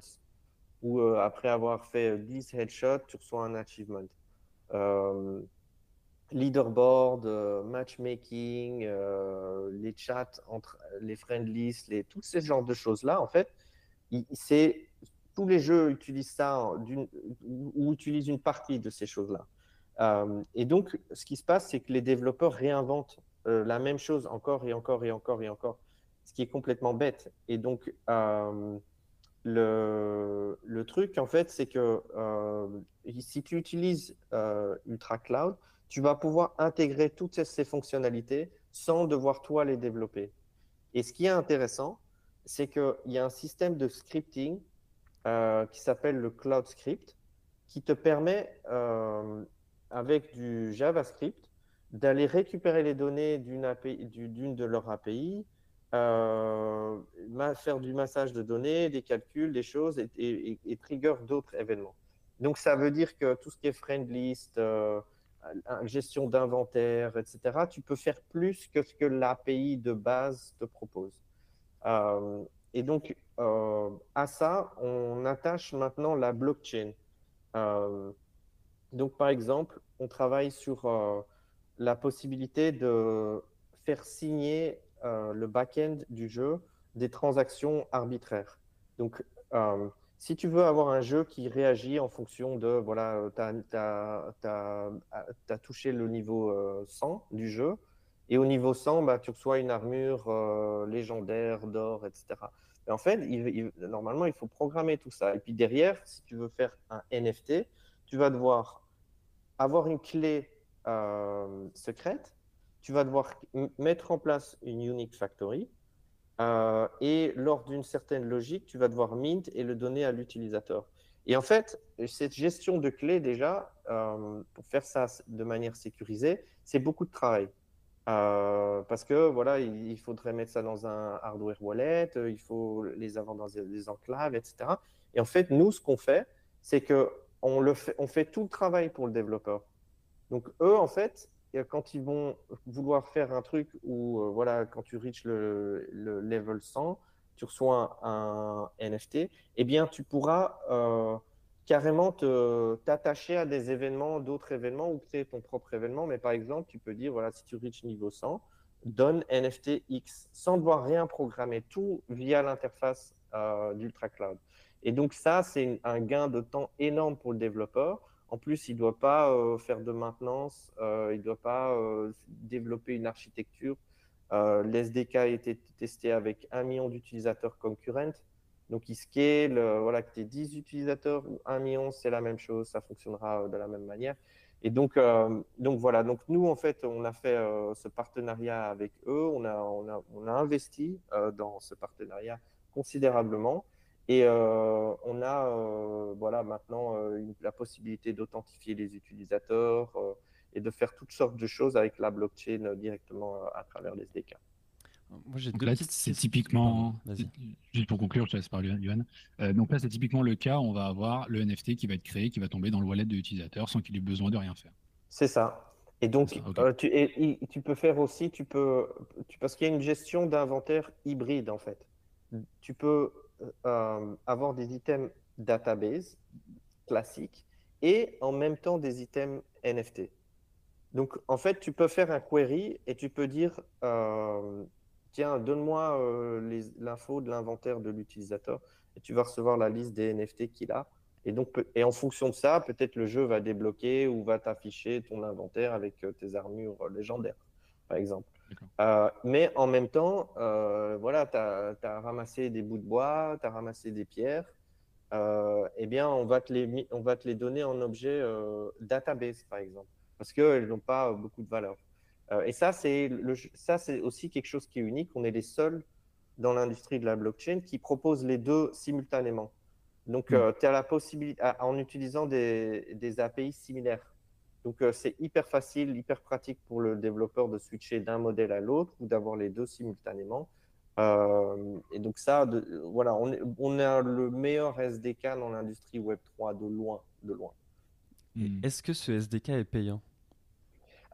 Ou après avoir fait 10 headshots, tu reçois un achievement. leaderboard, matchmaking, les chats entre les friendlies, les, tous ces genres de choses-là, en fait, c'est tous les jeux utilisent ça ou utilisent une partie de ces choses-là. Euh, et donc, ce qui se passe, c'est que les développeurs réinventent euh, la même chose encore et encore et encore et encore, ce qui est complètement bête. Et donc, euh, le, le, truc, en fait, c'est que si tu utilises Ultra Cloud, tu vas pouvoir intégrer toutes ces fonctionnalités sans devoir toi les développer. Et ce qui est intéressant, c'est qu'il y a un système de scripting euh, qui s'appelle le Cloud Script, qui te permet, euh, avec du JavaScript, d'aller récupérer les données d'une de leurs API, euh, faire du massage de données, des calculs, des choses et, trigger d'autres événements. Donc, ça veut dire que tout ce qui est friend list, gestion d'inventaire, etc., tu peux faire plus que ce que l'API de base te propose. Euh, et donc, euh, à ça, on attache maintenant la blockchain. Euh, donc, par exemple, on travaille sur la possibilité de faire signer le back-end du jeu des transactions arbitraires. Donc, si tu veux avoir un jeu qui réagit en fonction de, voilà, tu as, touché le niveau 100 du jeu, et au niveau 100, bah, tu reçois une armure euh, légendaire d'or, etc. Mais en fait, normalement, il faut programmer tout ça. Et puis derrière, si tu veux faire un NFT, tu vas devoir avoir une clé euh, secrète, tu vas devoir mettre en place une unique factory, euh, et lors d'une certaine logique, tu vas devoir mint et le donner à l'utilisateur. Et en fait, cette gestion de clés, déjà, pour faire ça de manière sécurisée, c'est beaucoup de travail. Euh, parce que voilà, il, faudrait mettre ça dans un hardware wallet, euh, il faut les avoir dans des enclaves, etc. Et en fait, nous, ce qu'on fait, c'est que on, le fait, on fait tout le travail pour le développeur. Donc eux, en fait, quand ils vont vouloir faire un truc où, euh, voilà, quand tu reach le, le, level 100, tu reçois un, NFT, eh bien, tu pourras carrément t'attacher à des événements, d'autres événements ou créer ton propre événement. Mais par exemple, tu peux dire, voilà, si tu reach niveau 100, donne NFT X sans devoir rien programmer, tout via l'interface euh, d'Ultra Cloud. Et donc ça, c'est un gain de temps énorme pour le développeur. En plus, il ne doit pas euh, faire de maintenance, euh, il ne doit pas développer une architecture. L'SDK a été testé avec un million d'utilisateurs concurrents. Donc, il scale, euh, voilà, que tu aies 10 utilisateurs ou 1 million, c'est la même chose, ça fonctionnera euh, de la même manière. Et donc, euh, donc voilà, donc nous, en fait, on a fait ce partenariat avec eux, on a, on a, on a investi dans ce partenariat considérablement. Et on a voilà, maintenant la possibilité d'authentifier les utilisateurs et de faire toutes sortes de choses avec la blockchain directement à travers les SDK. Moi, j'ai deux là, c'est typiquement, juste pour conclure, je te laisse parler, Yohan. Euh, donc là, c'est typiquement le cas, on va avoir le NFT qui va être créé, qui va tomber dans le wallet de l'utilisateur sans qu'il ait besoin de rien faire. C'est ça. Et donc, euh, tu, et, tu, peux faire aussi, tu peux, tu, parce qu'il y a une gestion d'inventaire hybride en fait. Tu peux euh, avoir des items database classiques et en même temps des items NFT. Donc, en fait, tu peux faire un query et tu peux dire tiens, donne-moi euh, l'info de l'inventaire de l'utilisateur et tu vas recevoir la liste des NFT qu'il a. Et, donc, et en fonction de ça, peut-être le jeu va débloquer ou va t'afficher ton inventaire avec euh, tes armures légendaires, par exemple. Euh, mais en même temps, voilà, tu as, ramassé des bouts de bois, tu as ramassé des pierres. eh bien, on va, te les, on va te les donner en objet database, par exemple, parce qu'elles n'ont pas beaucoup de valeur. Euh, et ça, c'est aussi quelque chose qui est unique. On est les seuls dans l'industrie de la blockchain qui proposent les deux simultanément. Donc, mm. euh, tu as la possibilité, en utilisant des, API similaires. Donc, euh, c'est hyper facile, hyper pratique pour le développeur de switcher d'un modèle à l'autre ou d'avoir les deux simultanément. et donc ça, voilà, on, on a le meilleur SDK dans l'industrie Web3 de loin, de loin. Hmm. Est-ce que ce SDK est payant?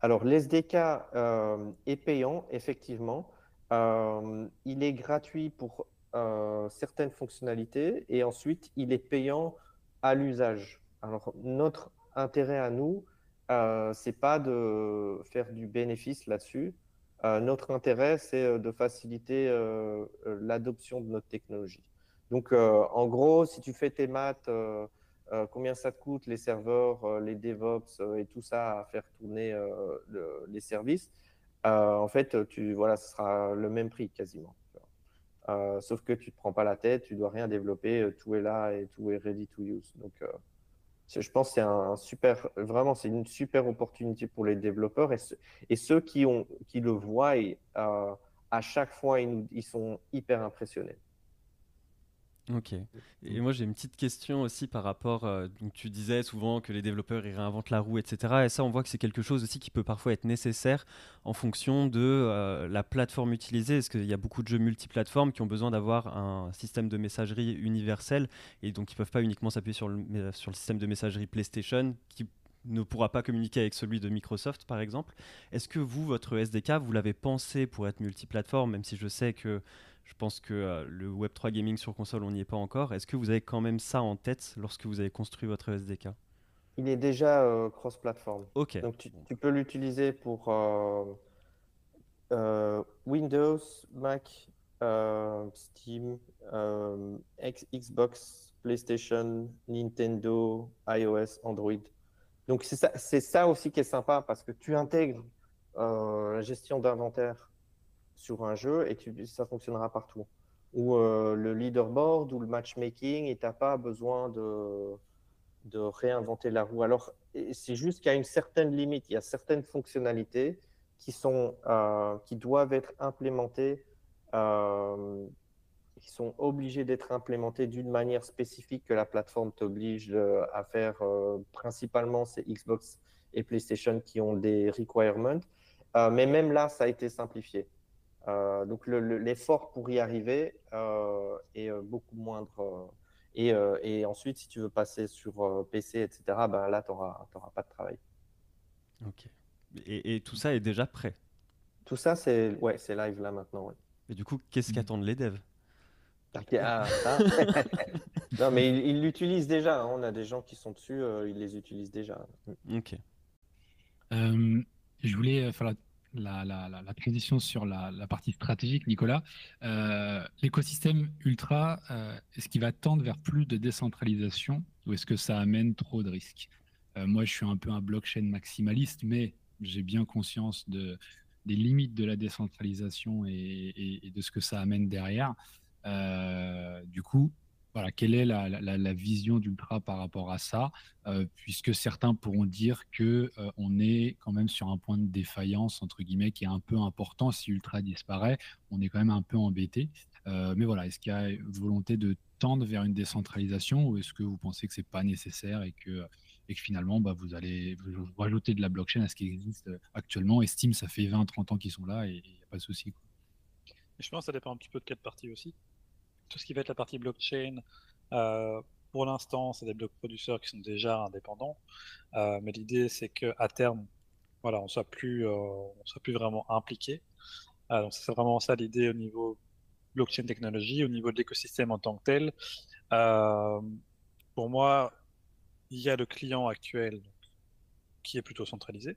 Alors, l'SDK euh, est payant, effectivement. Euh, il est gratuit pour euh, certaines fonctionnalités et ensuite, il est payant à l'usage. Alors, notre intérêt à nous, c'est pas de faire du bénéfice là-dessus. notre intérêt, c'est de faciliter l'adoption de notre technologie. Donc, en gros, si tu fais tes maths combien ça te coûte les serveurs, euh, les DevOps euh, et tout ça à faire tourner les services. en fait, tu, voilà, ce sera le même prix quasiment. sauf que tu ne te prends pas la tête, tu dois rien développer, tout est là et tout est ready to use. Donc, je pense que c'est un, super, vraiment, c'est une super opportunité pour les développeurs et, ceux qui, ont, qui le voient, à chaque fois, ils sont hyper impressionnés. Ok. Et moi j'ai une petite question aussi par rapport. Euh, donc tu disais souvent que les développeurs ils réinventent la roue, etc. Et ça on voit que c'est quelque chose aussi qui peut parfois être nécessaire en fonction de euh, la plateforme utilisée. Parce qu'il y a beaucoup de jeux multiplateformes qui ont besoin d'avoir un système de messagerie universel et donc ils peuvent pas uniquement s'appuyer sur le, sur le système de messagerie PlayStation qui ne pourra pas communiquer avec celui de Microsoft par exemple? Est-ce que vous, votre SDK, vous l'avez pensé pour être multiplateforme, même si je sais que je pense que euh, le Web3 gaming sur console, on n'y est pas encore. Est-ce que vous avez quand même ça en tête lorsque vous avez construit votre SDK Il est déjà euh, cross-platform. Ok. Donc tu, peux l'utiliser pour euh, Windows, Mac, Steam, Xbox, PlayStation, Nintendo, iOS, Android. Donc c'est ça, ça, aussi qui est sympa parce que tu intègres la gestion d'inventaire sur un jeu et ça fonctionnera partout. Ou euh, le leaderboard ou le matchmaking et tu n'as pas besoin de, de réinventer la roue. Alors, c'est juste qu'il y a une certaine limite, il y a certaines fonctionnalités qui, sont, euh, qui doivent être implémentées, euh, qui sont obligées d'être implémentées d'une manière spécifique que la plateforme t'oblige à faire. principalement, c'est Xbox et PlayStation qui ont des requirements. mais même là, ça a été simplifié. Euh, donc l'effort pour y arriver euh, est euh, beaucoup moindre. Et, et, ensuite, si tu veux passer sur PC, etc., ben là, tu n'auras pas de travail. Ok. Et, tout ça est déjà prêt? Tout ça, c'est ouais, live là maintenant. Et du coup, qu'est-ce qu'attendent les devs? Ah, non, mais ils l'utilisent déjà. Hein. On a des gens qui sont dessus, ils les utilisent déjà. Ok. je voulais faire la la, la, transition sur la, partie stratégique, Nicolas. Euh, l'écosystème ultra, euh, est-ce qu'il va tendre vers plus de décentralisation ou est-ce que ça amène trop de risques? Euh, Moi, je suis un peu un blockchain maximaliste, mais j'ai bien conscience de, des limites de la décentralisation et de ce que ça amène derrière. du coup, voilà, quelle est la, vision d'Ultra par rapport à ça, euh, puisque certains pourront dire que euh, on est quand même sur un point de défaillance entre guillemets qui est un peu important. Si Ultra disparaît, on est quand même un peu embêté. Euh, mais voilà, est-ce qu'il y a une volonté de tendre vers une décentralisation ou est-ce que vous pensez que c'est pas nécessaire et que finalement, bah, vous allez rajouter de la blockchain à ce qui existe actuellement? Et Steam, ça fait 20-30 ans qu'ils sont là et il n'y a pas de souci. Je pense que ça dépend un petit peu de quelle partie aussi tout ce qui va être la partie blockchain, euh, pour l'instant, c'est des blocs producteurs qui sont déjà indépendants. Euh, mais l'idée, c'est qu'à terme, voilà, on soit plus, euh, on soit plus vraiment impliqué. donc, c'est vraiment ça l'idée au niveau blockchain technologie, au niveau de l'écosystème en tant que tel. pour moi, il y a le client actuel qui est plutôt centralisé,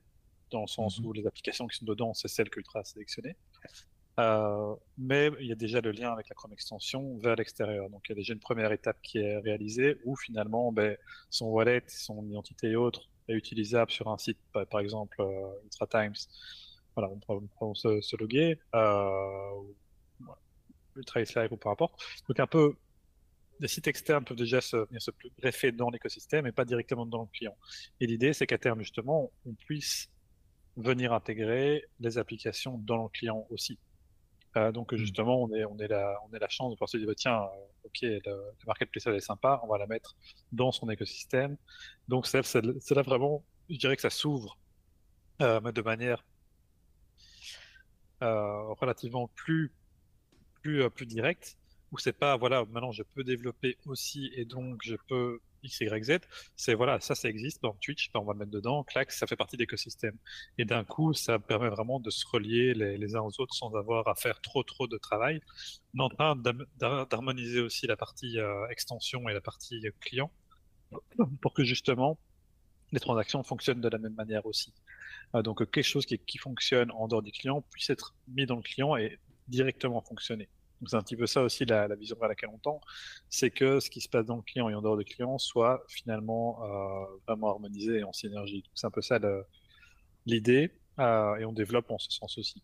dans le sens mmh où les applications qui sont dedans, c'est celles qu'Ultra a sélectionnées. Euh, mais il y a déjà le lien avec la Chrome extension vers l'extérieur. Donc il y a déjà une première étape qui est réalisée où finalement ben, son wallet, son identité et autres est utilisable sur un site, par, exemple euh, Ultra Times. Voilà, on peut, se, loguer, euh, Ultra Live ou peu importe. Donc un peu, les sites externes peuvent déjà venir se greffer dans l'écosystème et pas directement dans le client. Et l'idée, c'est qu'à terme, justement, on puisse venir intégrer les applications dans le client aussi. Euh, donc mmh. justement, on est, on est la, on est la chance de pouvoir se dire, tiens, euh, ok, le, marketplace elle est sympa, on va la mettre dans son écosystème. Donc c'est là vraiment, je dirais que ça s'ouvre, euh, de manière relativement plus plus, plus direct, où c'est pas, voilà, maintenant je peux développer aussi et donc je peux X, Y, Z, c'est voilà, ça, ça existe dans Twitch, on va mettre dedans, clac, ça fait partie de l'écosystème. Et d'un coup, ça permet vraiment de se relier les, uns aux autres sans avoir à faire trop, trop de travail. On est en train d'harmoniser aussi la partie euh, extension et la partie client pour que justement les transactions fonctionnent de la même manière aussi. Euh, donc quelque chose qui, qui fonctionne en dehors du client puisse être mis dans le client et directement fonctionner c'est un petit peu ça aussi la, vision vers laquelle on tend, c'est que ce qui se passe dans le client et en dehors du client soit finalement euh, vraiment harmonisé et en synergie. C'est un peu ça l'idée, euh, et on développe en ce sens aussi.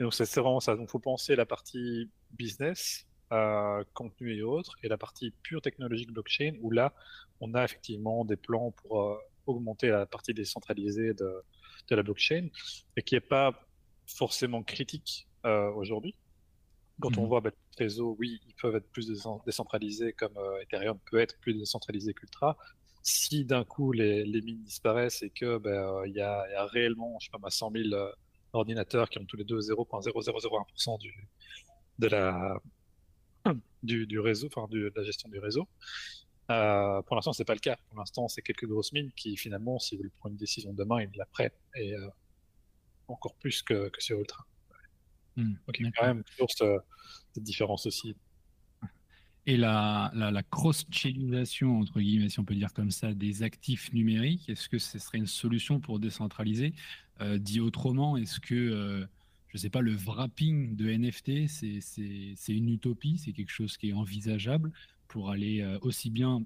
Et donc c'est vraiment ça. Donc faut penser la partie business, euh, contenu et autres, et la partie pure technologique blockchain, où là on a effectivement des plans pour augmenter la partie décentralisée de la blockchain, et qui n'est pas forcément critique aujourd'hui quand on mmh. voit bah, les réseaux, oui, ils peuvent être plus décentralisés, comme euh, Ethereum peut être plus décentralisé qu'Ultra. Si d'un coup les, mines disparaissent et que ben, euh, il y, a, réellement, je sais pas, 100 000 euh, ordinateurs qui ont tous les deux 0.0001% du, de la, du, réseau, enfin de la gestion du réseau. pour l'instant, c'est pas le cas. Pour l'instant, c'est quelques grosses mines qui, finalement, s'ils veulent prendre une décision demain, ils la prennent. Et encore plus que, que sur Ultra. Mmh, il y a quand même toujours cette différence aussi. Et la, la, cross-chainisation, entre guillemets, si on peut dire comme ça, des actifs numériques, est-ce que ce serait une solution pour décentraliser? Euh, Dit autrement, est-ce que, euh, je ne sais pas, le wrapping de NFT, c'est une utopie, c'est quelque chose qui est envisageable pour aller euh, aussi bien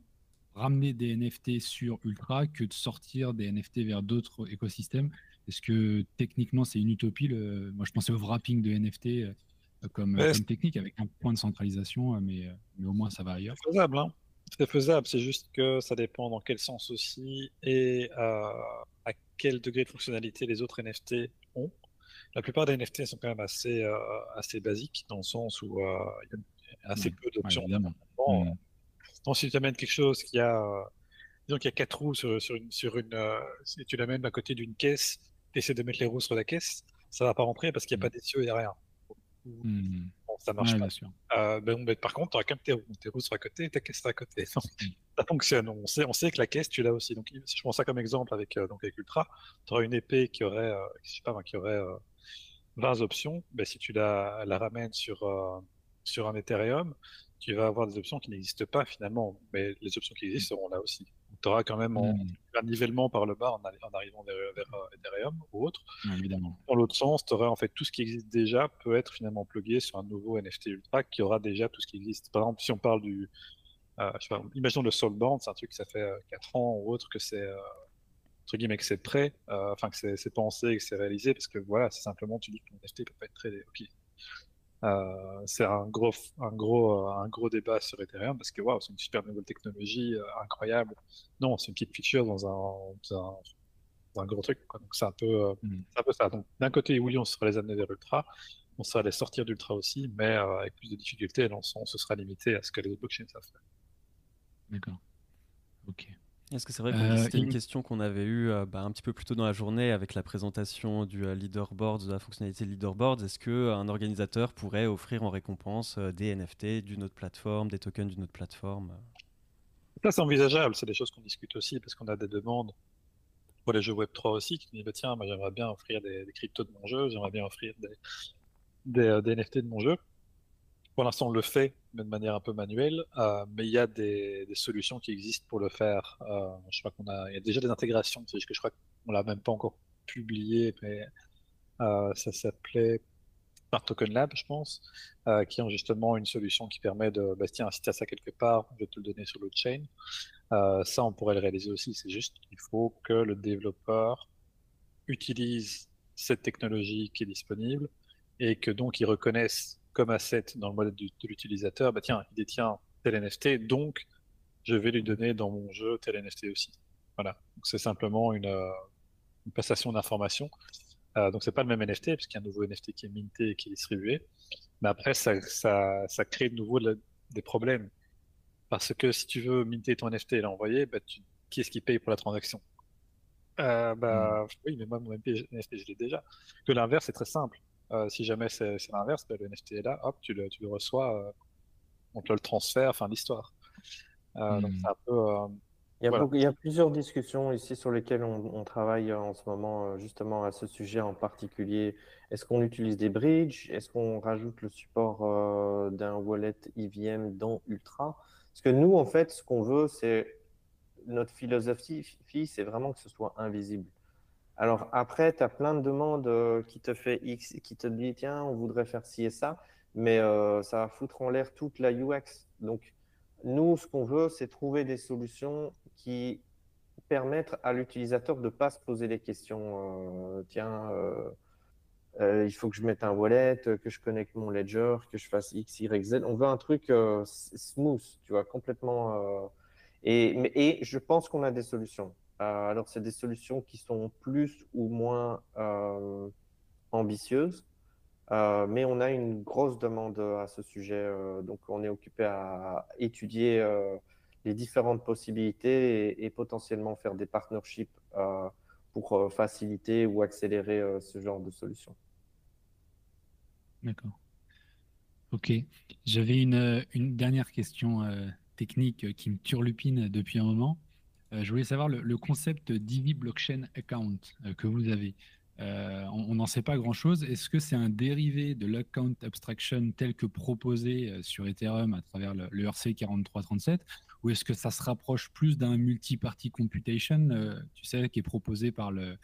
ramener des NFT sur Ultra que de sortir des NFT vers d'autres écosystèmes? Est-ce que techniquement c'est une utopie Moi je pensais au wrapping de NFT euh, comme, technique avec un point de centralisation, euh, mais, euh, mais au moins ça va ailleurs. C'est faisable, hein c'est faisable, c'est juste que ça dépend dans quel sens aussi et à quel degré de fonctionnalité les autres NFT ont. La plupart des NFT sont quand même assez, assez basiques dans le sens où il y a assez peu d'options. Ouais, mmh. Donc si tu amènes quelque chose qui a, disons qu'il y a quatre roues sur, sur une, sur une si tu l'amènes à côté d'une caisse essayer de mettre les roues sur la caisse, ça va pas rentrer parce qu'il n'y a mmh. pas d'essieu derrière. Mmh. Bon, ça marche pas. Euh, ben, par contre, tu n'auras qu'un tes, tes roues sur à côté et ta caisse à côté. Ça fonctionne. On sait, on sait que la caisse, tu l'as aussi. Donc, si je prends ça comme exemple avec, euh, donc avec Ultra, tu auras une épée qui aurait, euh, je sais pas, qui aurait 20 options. Ben, si tu la, la ramènes sur, sur un Ethereum, tu vas avoir des options qui n'existent pas finalement. Mais les options qui existent seront là aussi tu auras quand même un nivellement par le bas en, arrivant vers, euh, Ethereum ou autre. évidemment. Dans l'autre sens, tu aurais en fait tout ce qui existe déjà peut être finalement plugué sur un nouveau NFT Ultra qui aura déjà tout ce qui existe. Par exemple, si on parle du. Euh, imaginons le Soulbound, c'est un truc que ça fait 4 euh, ans ou autre que c'est. entre guillemets, que c'est prêt, enfin que c'est pensé, que c'est réalisé, parce que voilà, c'est simplement, tu dis que ton NFT peut pas être très. Ok, euh, c'est un gros, un, gros, euh, un gros débat sur Ethereum parce que wow, c'est une super nouvelle technologie euh, incroyable. Non, c'est une petite feature dans un, un, gros truc. Donc c'est un, peu, mm. un peu ça. Donc d'un côté, oui, on sera les amener vers Ultra, on sera les sortir d'Ultra aussi, mais avec plus de difficultés, on se sera limité à ce que les autres blockchains savent faire. D'accord. Ok. Est-ce que c'est vrai que euh, c'était une question qu'on avait eue euh, bah, un petit peu plus tôt dans la journée avec la présentation du euh, leaderboard, de la fonctionnalité leaderboard Est-ce qu'un organisateur pourrait offrir en récompense des NFT d'une autre plateforme, des tokens d'une autre plateforme? Ça, c'est envisageable. C'est des choses qu'on discute aussi parce qu'on a des demandes pour les jeux Web3 aussi qui nous disent bah, tiens, moi j'aimerais bien offrir des, cryptos de mon jeu, j'aimerais bien offrir des, des NFT de mon jeu. Pour l'instant, on le fait, mais de manière un peu manuelle. Euh, mais il y a des, solutions qui existent pour le faire. Euh, je crois qu'on a, y a déjà des intégrations. C'est juste que je crois qu'on l'a même pas encore publié, mais euh, ça s'appelait Smart Token Lab, je pense, qui ont justement une solution qui permet de, bah, tiens, si tu as ça quelque part, je vais te le donner sur le chain. ça, on pourrait le réaliser aussi. C'est juste qu'il faut que le développeur utilise cette technologie qui est disponible et que donc il reconnaisse comme asset dans le modèle de l'utilisateur, bah tiens, il détient tel NFT, donc je vais lui donner dans mon jeu tel NFT aussi. Voilà. c'est simplement une, euh, passation d'informations. Euh, donc c'est pas le même NFT puisqu'il y a un nouveau NFT qui est minté et qui est distribué. Mais après ça, ça, ça crée de nouveau des problèmes parce que si tu veux minter ton NFT et l'envoyer, bah, qui est-ce qui paye pour la transaction? Euh, bah, hmm. Oui, mais moi mon NFT je l'ai déjà. Que l'inverse c'est très simple. Si jamais c'est l'inverse, ben, le NFT est là, hop, tu le, tu le reçois, on te le transfère, fin l'histoire. Donc c'est un peu. Il y, a Voilà. beaucoup- il y a plusieurs discussions ici sur lesquelles on, on travaille en ce moment, euh, justement à ce sujet en particulier. Est-ce qu'on utilise des bridges? Est-ce qu'on rajoute le support euh, d'un wallet EVM dans Ultra? Parce que nous, en fait, ce qu'on veut, c'est notre philosophie, c'est vraiment que ce soit invisible. Alors après, tu as plein de demandes euh, qui te fait X, qui te dit, tiens, on voudrait faire ci et ça, mais euh, ça va foutre en l'air toute la UX. Donc, nous, ce qu'on veut, c'est trouver des solutions qui permettent à l'utilisateur de ne pas se poser des questions. euh, tiens, il faut que je mette un wallet, que je connecte mon ledger, que je fasse X, Y, Z. On veut un truc smooth, tu vois, complètement. et je pense qu'on a des solutions. Euh, alors, c'est des solutions qui sont plus ou moins euh, ambitieuses. Euh, mais on a une grosse demande à ce sujet, donc on est occupé à étudier les différentes possibilités et, potentiellement faire des partnerships pour faciliter ou accélérer ce genre de solution. D'accord. Ok. J'avais une, une dernière question technique qui me turlupine depuis un moment. Euh, je voulais savoir le, concept d'EV Blockchain Account euh, que vous avez. Euh, on n'en sait pas grand-chose. Est-ce que c'est un dérivé de l'account abstraction tel que proposé sur Ethereum à travers le, ERC 4337 ou est-ce que ça se rapproche plus d'un multi-party computation, tu sais, qui est proposé par le,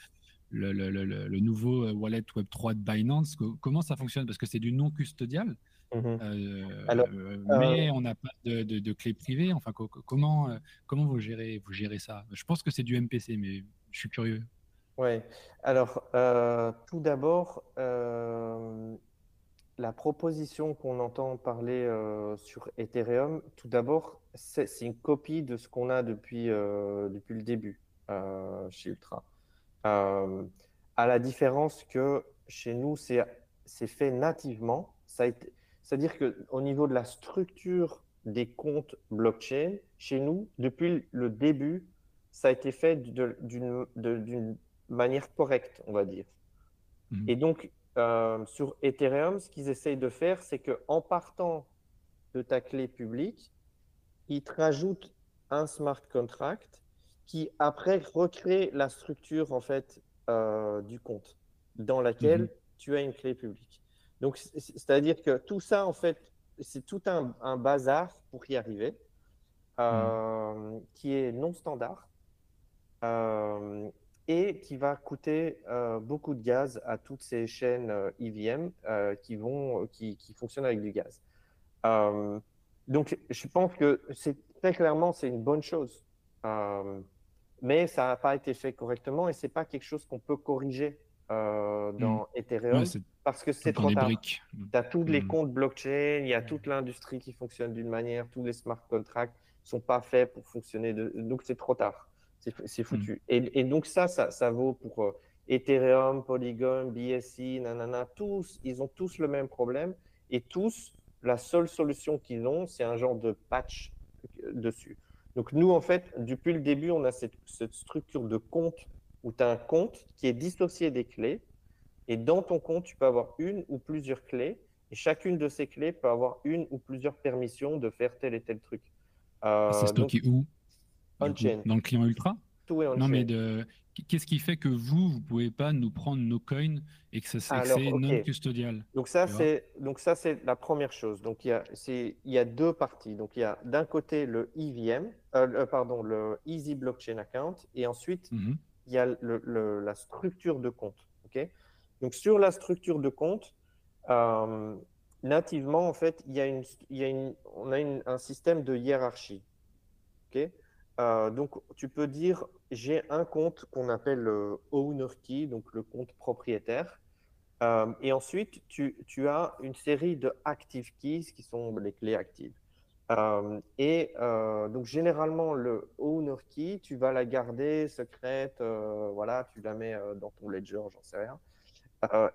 le, nouveau wallet Web3 de Binance? Co- Comment ça fonctionne? Parce que c'est du non custodial, euh, Alors, euh, mais on n'a pas de, de, de clé privée. Enfin, co- co- comment, euh, comment vous gérez, vous gérez ça? Je pense que c'est du MPC, mais je suis curieux. Ouais. Alors, euh, tout d'abord, euh, la proposition qu'on entend parler euh, sur Ethereum, tout d'abord, c'est une copie de ce qu'on a depuis, euh, depuis le début euh, chez Ultra. Euh, à la différence que chez nous, c'est c'est fait nativement. Ça a été- C'est-à-dire qu'au niveau de la structure des comptes blockchain, chez nous, depuis le début, ça a été fait d'une manière correcte, on va dire. Mhm. Et donc, euh, sur Ethereum, ce qu'ils essayent de faire, c'est qu'en partant de ta clé publique, ils te rajoutent un smart contract qui, après, recrée la structure, en fait, euh, du compte dans laquelle Mhm. tu as une clé publique. Donc, c'est-à-dire que tout ça, en fait, c'est tout un, un bazar pour y arriver, euh, qui est non standard euh, et qui va coûter euh, beaucoup de gaz à toutes ces chaînes EVM euh, qui, vont, qui, qui fonctionnent avec du gaz. Donc, je pense que c'est très clairement, c'est une bonne chose. Mais ça n'a pas été fait correctement et c'est pas quelque chose qu'on peut corriger euh, dans Ethereum Ouais, parce que c'est trop tard. Tu as tous les Mhm. comptes blockchain, il y a toute l'industrie qui fonctionne d'une manière, tous les smart contracts sont pas faits pour fonctionner, de... donc c'est trop tard. C'est c'est foutu. Et, et donc ça, ça, ça vaut pour euh, Ethereum, Polygon, BSC, nanana, tous, ils ont tous le même problème et tous, la seule solution qu'ils ont, c'est un genre de patch euh, dessus. Donc nous, en fait, depuis le début, on a cette, cette structure de compte où tu as un compte qui est dissocié des clés. Et dans ton compte, tu peux avoir une ou plusieurs clés. Et chacune de ces clés peut avoir une ou plusieurs permissions de faire tel et tel truc. Euh, c'est donc, stocké où on-chain. Dans le client Ultra? Tout est on-chain. Non, mais de... qu'est-ce qui fait que vous, vous pouvez pas nous prendre nos coins et que ça c'est que non custodial Donc ça, c'est donc ça c'est la première chose. Donc il y a c'est il y a deux parties. Donc il y a d'un côté le EVM, euh, pardon le Easy Blockchain Account, et ensuite Mhm. Il y a la structure de compte. ok? Donc sur la structure de compte, euh, nativement en fait il y a une il y a une on a un système de hiérarchie. ok? Euh, donc tu peux dire j'ai un compte qu'on appelle le owner key, donc le compte propriétaire. Euh, et ensuite, tu, tu as une série de active keys qui sont les clés actives. Euh, et euh, donc, généralement, le owner key, tu vas la garder secrète, euh, voilà, tu la mets dans ton ledger, j'en sais rien.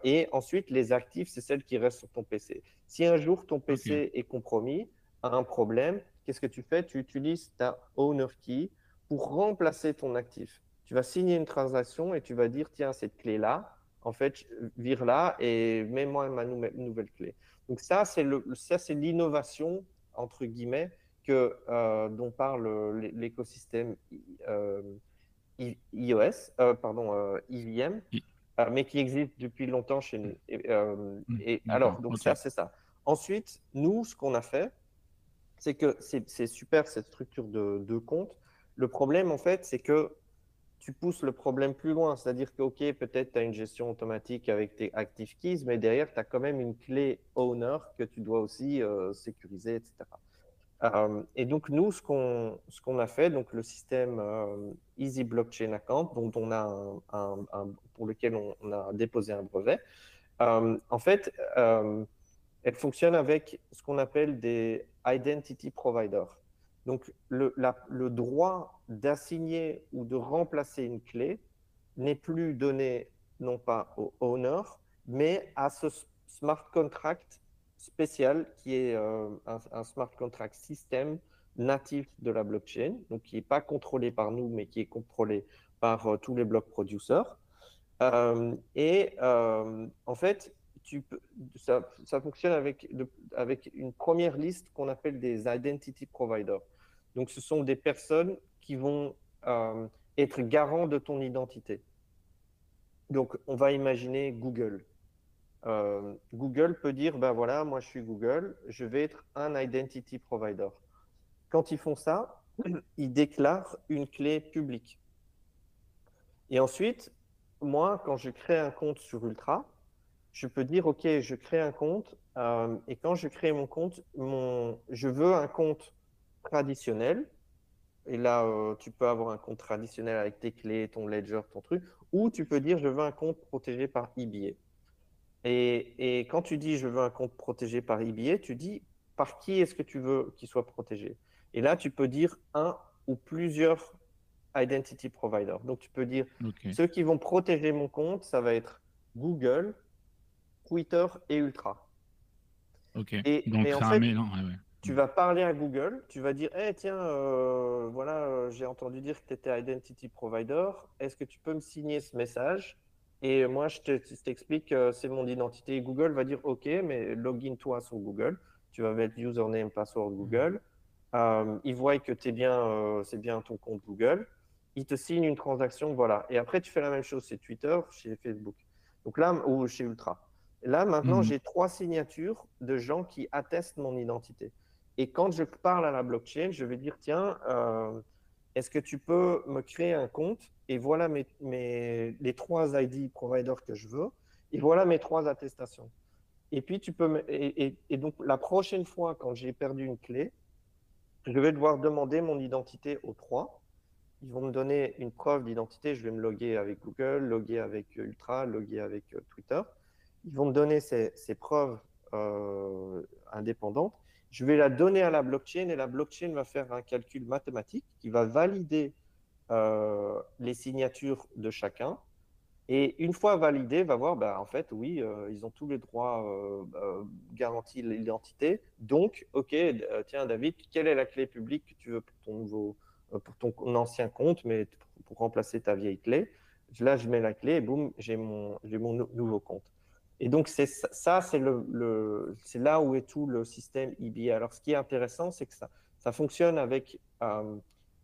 Et ensuite, les actifs, c'est celles qui restent sur ton PC. Si un jour ton PC est compromis, a un problème, qu'est-ce que tu fais? Tu utilises ta owner key pour remplacer ton actif. Tu vas signer une transaction et tu vas dire, tiens, cette clé-là, en fait, vire là et mets-moi ma nouvelle clé. Donc ça, c'est l'innovation, entre guillemets, que, euh, dont parle l'écosystème euh, iOS, euh, pardon, IVM, mais qui existe depuis longtemps chez nous. Et, mm. alors, donc ça, c'est ça. Ensuite, nous, ce qu'on a fait, c'est que c'est super cette structure de, de compte. Le problème, en fait, c'est que tu pousses le problème plus loin. C'est-à-dire que, OK, peut-être tu as une gestion automatique avec tes active keys, mais derrière, tu as quand même une clé owner que tu dois aussi euh, sécuriser, etc. Euh, et donc, nous, ce qu'on a fait, donc le système euh, Easy Blockchain Account, dont on a un, pour lequel on, a déposé un brevet, en fait, elle fonctionne avec ce qu'on appelle des identity providers. Donc, le, droit d'assigner ou de remplacer une clé n'est plus donné non pas au owner, mais à ce smart contract spécial qui est euh, un, smart contract système natif de la blockchain, donc qui n'est pas contrôlé par nous, mais qui est contrôlé par euh, tous les blocs producers. Euh, et en fait, tu ça, fonctionne avec, avec une première liste qu'on appelle des identity providers. Donc, ce sont des personnes qui vont euh, être garants de ton identité. Donc, on va imaginer Google. Euh, Google peut dire, ben voilà, moi je suis Google, je vais être un identity provider. Quand ils font ça, ils déclarent une clé publique. Et ensuite, moi, quand je crée un compte sur Ultra, je peux dire, OK, je crée un compte, euh, et quand je crée mon compte, mon, je veux un compte traditionnel. Et là, euh, tu peux avoir un compte traditionnel avec tes clés, ton ledger, ton truc. Ou tu peux dire, je veux un compte protégé par EBA. Et, et quand tu dis, je veux un compte protégé par EBA, tu dis, par qui est-ce que tu veux qu'il soit protégé? Et là, tu peux dire un ou plusieurs identity providers. Donc, tu peux dire, ceux qui vont protéger mon compte, ça va être Google, Twitter et Ultra. Ok. Et, Donc, mélange. Ouais, tu vas parler à Google, tu vas dire Eh tiens, euh, voilà, euh, j'ai entendu dire que tu étais Identity Provider. Est-ce que tu peux me signer ce message? Et moi, je t'explique, euh, c'est mon identité. Google va dire Ok, mais login toi sur Google. Tu vas mettre username, password Google. il voit que es bien, c'est bien ton compte Google. Il te signe une transaction, voilà. Et après, tu fais la même chose chez Twitter, chez Facebook. Donc là, ou chez Ultra. Là, maintenant, mmh. j'ai trois signatures de gens qui attestent mon identité. Et quand je parle à la blockchain, je vais dire, tiens, euh, est-ce que tu peux me créer un compte? Et voilà mes, les trois ID providers que je veux et voilà mes trois attestations. Et puis tu peux me, et, donc la prochaine fois quand j'ai perdu une clé, je vais devoir demander mon identité aux trois. Ils vont me donner une preuve d'identité. Je vais me loguer avec Google, loguer avec Ultra, loguer avec euh, Twitter. Ils vont me donner ces, preuves euh, indépendantes je vais la donner à la blockchain et la blockchain va faire un calcul mathématique qui va valider euh, les signatures de chacun. Et une fois validé, va voir, bah, en fait, oui, euh, ils ont tous les droits garantis l'identité. Donc, OK, tiens, David, quelle est la clé publique que tu veux pour ton, nouveau, pour ton ancien compte, mais pour remplacer ta vieille clé? Là, je mets la clé et boum, j'ai mon, mon nouveau compte. Et donc, c'est ça, c'est le, là où est tout le système EBA. Alors, ce qui est intéressant, c'est que ça, ça fonctionne avec euh,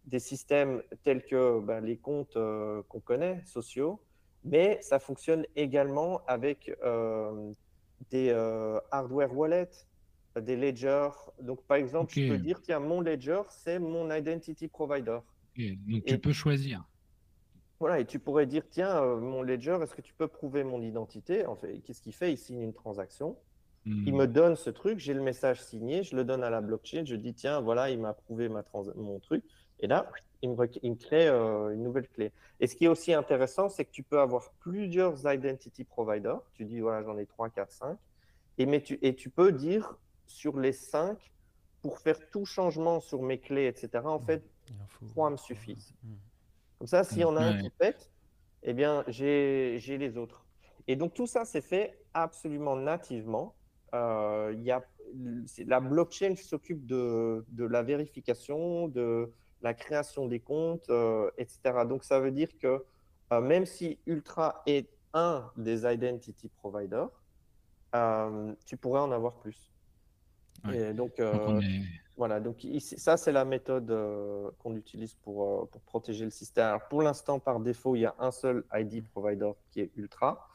des systèmes tels que ben, les comptes euh, qu'on connaît, sociaux, mais ça fonctionne également avec euh, des hardware wallets, des ledgers. Donc, par exemple, je peux dire, tiens, mon ledger, c'est mon identity provider. Donc, tu peux choisir. Voilà, et tu pourrais dire, tiens, euh, mon ledger, est-ce que tu peux prouver mon identité? En fait, qu'est-ce qu'il fait? Il signe une transaction. Il hmm. me donne ce truc, j'ai le message signé, je le donne à la blockchain, je dis, tiens, voilà, il m'a prouvé ma mon truc. Et là, il me, crée euh, une nouvelle clé. Et ce qui est aussi intéressant, c'est que tu peux avoir plusieurs identity providers. Tu dis, voilà, j'en ai 3, 4, 5. Et, mais tu, et tu peux dire, sur les 5, pour faire tout changement sur mes clés, etc., en hmm. fait, 3 me suffisent. Hmm. Comme ça, s'il y en a un qui pète, eh bien, j'ai les autres. Et donc, tout ça, c'est fait absolument nativement. Euh, y a, la blockchain s'occupe de, de, la vérification, de la création des comptes, euh, etc. Donc, ça veut dire que euh, même si Ultra est un des identity providers, tu pourrais en avoir plus. Et donc, voilà, donc ça, c'est la méthode euh, qu'on utilise pour, pour protéger le système. Alors, pour l'instant, par défaut, il y a un seul ID provider qui est Ultra,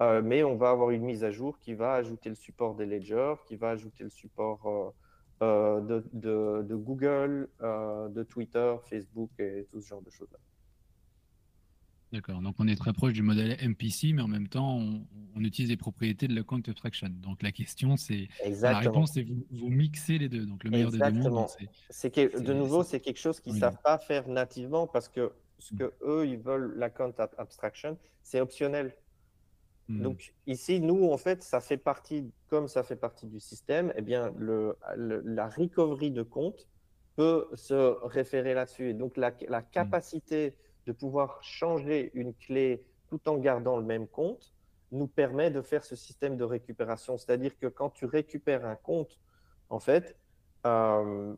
mais on va avoir une mise à jour qui va ajouter le support des ledgers, qui va ajouter le support de, de, de, Google, de Twitter, Facebook et tout ce genre de choses-là. D'accord, donc on est très proche du modèle MPC, mais en même temps, on, utilise les propriétés de l'account abstraction. Donc la question, c'est. La réponse, c'est vous, vous mixez les deux. Donc le meilleur des deux mondes. C'est de nouveau, c'est quelque chose qu'ils ne savent pas faire nativement parce que ce mm. que eux, ils veulent, l'account abstraction, c'est optionnel. Mm. Donc ici, nous, en fait, ça fait partie, comme ça fait partie du système, eh bien, le, la recovery de compte peut se référer là-dessus. Et donc la, la mm. De pouvoir changer une clé tout en gardant le même compte nous permet de faire ce système de récupération. C'est-à-dire que quand tu récupères un compte, en fait, euh,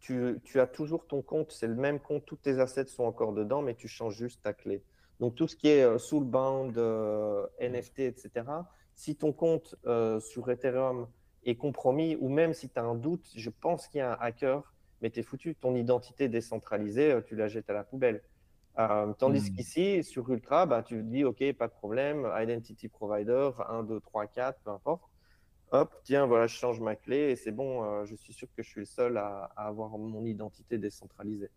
tu, as toujours ton compte, c'est le même compte, tous tes assets sont encore dedans, mais tu changes juste ta clé. Donc tout ce qui est euh, soulbound, euh, NFT, etc., si ton compte sur Ethereum est compromis, ou même si tu as un doute, je pense qu'il y a un hacker, mais tu es foutu, ton identité décentralisée, tu la jettes à la poubelle. Euh, tandis hmm. qu'ici, sur Ultra, bah, tu dis, OK, pas de problème, Identity Provider, 1, 2, 3, 4, peu importe. Hop, tiens, voilà, je change ma clé et c'est bon, euh, je suis sûr que je suis le seul à, avoir mon identité décentralisée.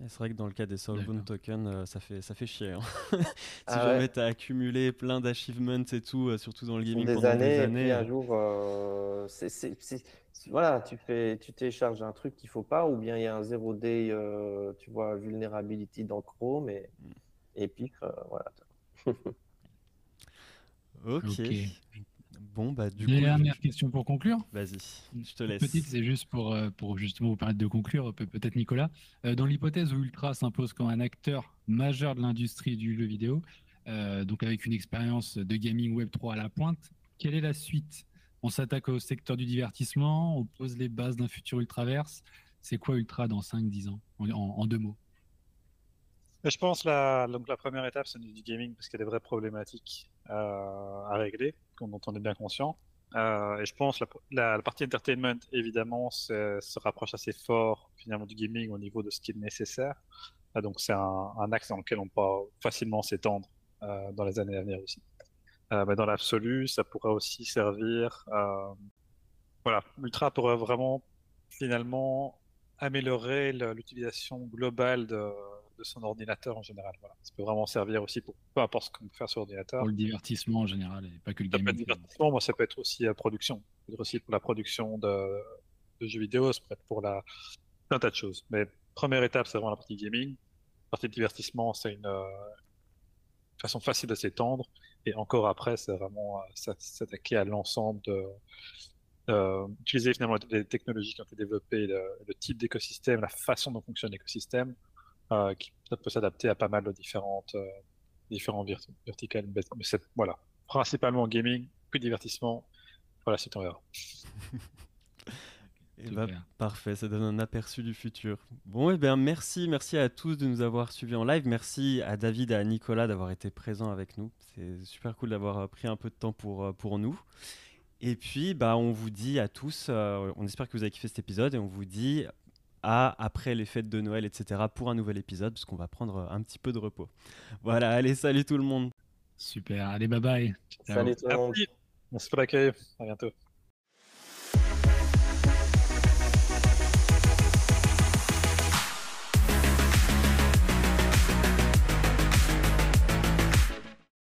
C'est vrai que dans le cas des Soulbound Tokens, euh, ça, fait, ça fait chier. Hein. si ah jamais tu as accumulé plein d'achievements et tout, surtout dans le gaming des pendant années, des années. Et puis un jour, c'est voilà, tu fais, tu télécharges un truc qu'il faut pas, ou bien il y a un 0 day, euh, tu vois, vulnerability dans Chrome, et, mm. et puis euh, voilà. ok. Bon, bah du coup. Dernière question pour conclure. Vas-y, je te laisse. Petite, c'est juste pour, euh, pour justement vous permettre de conclure, peut-être Nicolas. dans l'hypothèse où Ultra s'impose comme un acteur majeur de l'industrie du jeu vidéo, donc avec une expérience de gaming Web 3 à la pointe, quelle est la suite on s'attaque au secteur du divertissement, on pose les bases d'un futur ultraverse. C'est quoi Ultra dans 5-10 ans, en, deux mots? Je pense la, donc la première étape, c'est du gaming, parce qu'il y a des vraies problématiques euh, à régler, dont on est bien conscient. Euh, et je pense la, la, partie entertainment, évidemment, se rapproche assez fort finalement du gaming au niveau de ce qui est nécessaire. Euh, donc c'est un, axe dans lequel on peut facilement s'étendre dans les années à venir aussi. Euh, dans l'absolu, ça pourrait aussi servir. Voilà, Ultra pourrait vraiment finalement améliorer l'utilisation globale de, son ordinateur en général. Voilà. Ça peut vraiment servir aussi pour peu importe ce qu'on peut faire sur ordinateur. Pour le divertissement en général et pas que le gaming. divertissement, moi, ça peut être aussi la production. Ça peut être aussi pour la production de, jeux vidéo, ça peut être pour la... un tas de choses. Mais première étape, c'est vraiment la partie gaming. La partie divertissement, c'est une, euh, façon facile de s'étendre. Et encore après, c'est vraiment euh, s'attaquer à l'ensemble de. Euh, utiliser finalement les technologies qui ont été développées, le, type d'écosystème, la façon dont fonctionne l'écosystème, euh, qui peut s'adapter à pas mal de différentes, euh, différents verticales. Mais c'est, voilà, principalement gaming, plus divertissement. Voilà, c'est on verra. Et bah, parfait, ça donne un aperçu du futur. Bon, et eh bien merci, merci à tous de nous avoir suivis en live. Merci à David et à Nicolas d'avoir été présents avec nous. C'est super cool d'avoir euh, pris un peu de temps pour, euh, pour nous. Et puis, bah, on vous dit à tous, euh, on espère que vous avez kiffé cet épisode et on vous dit à après les fêtes de Noël, etc. pour un nouvel épisode, parce qu'on va prendre un petit peu de repos. Voilà, allez, salut tout le monde. Super, allez, bye bye. Salut tout le monde. Merci pour l'accueil, à bientôt.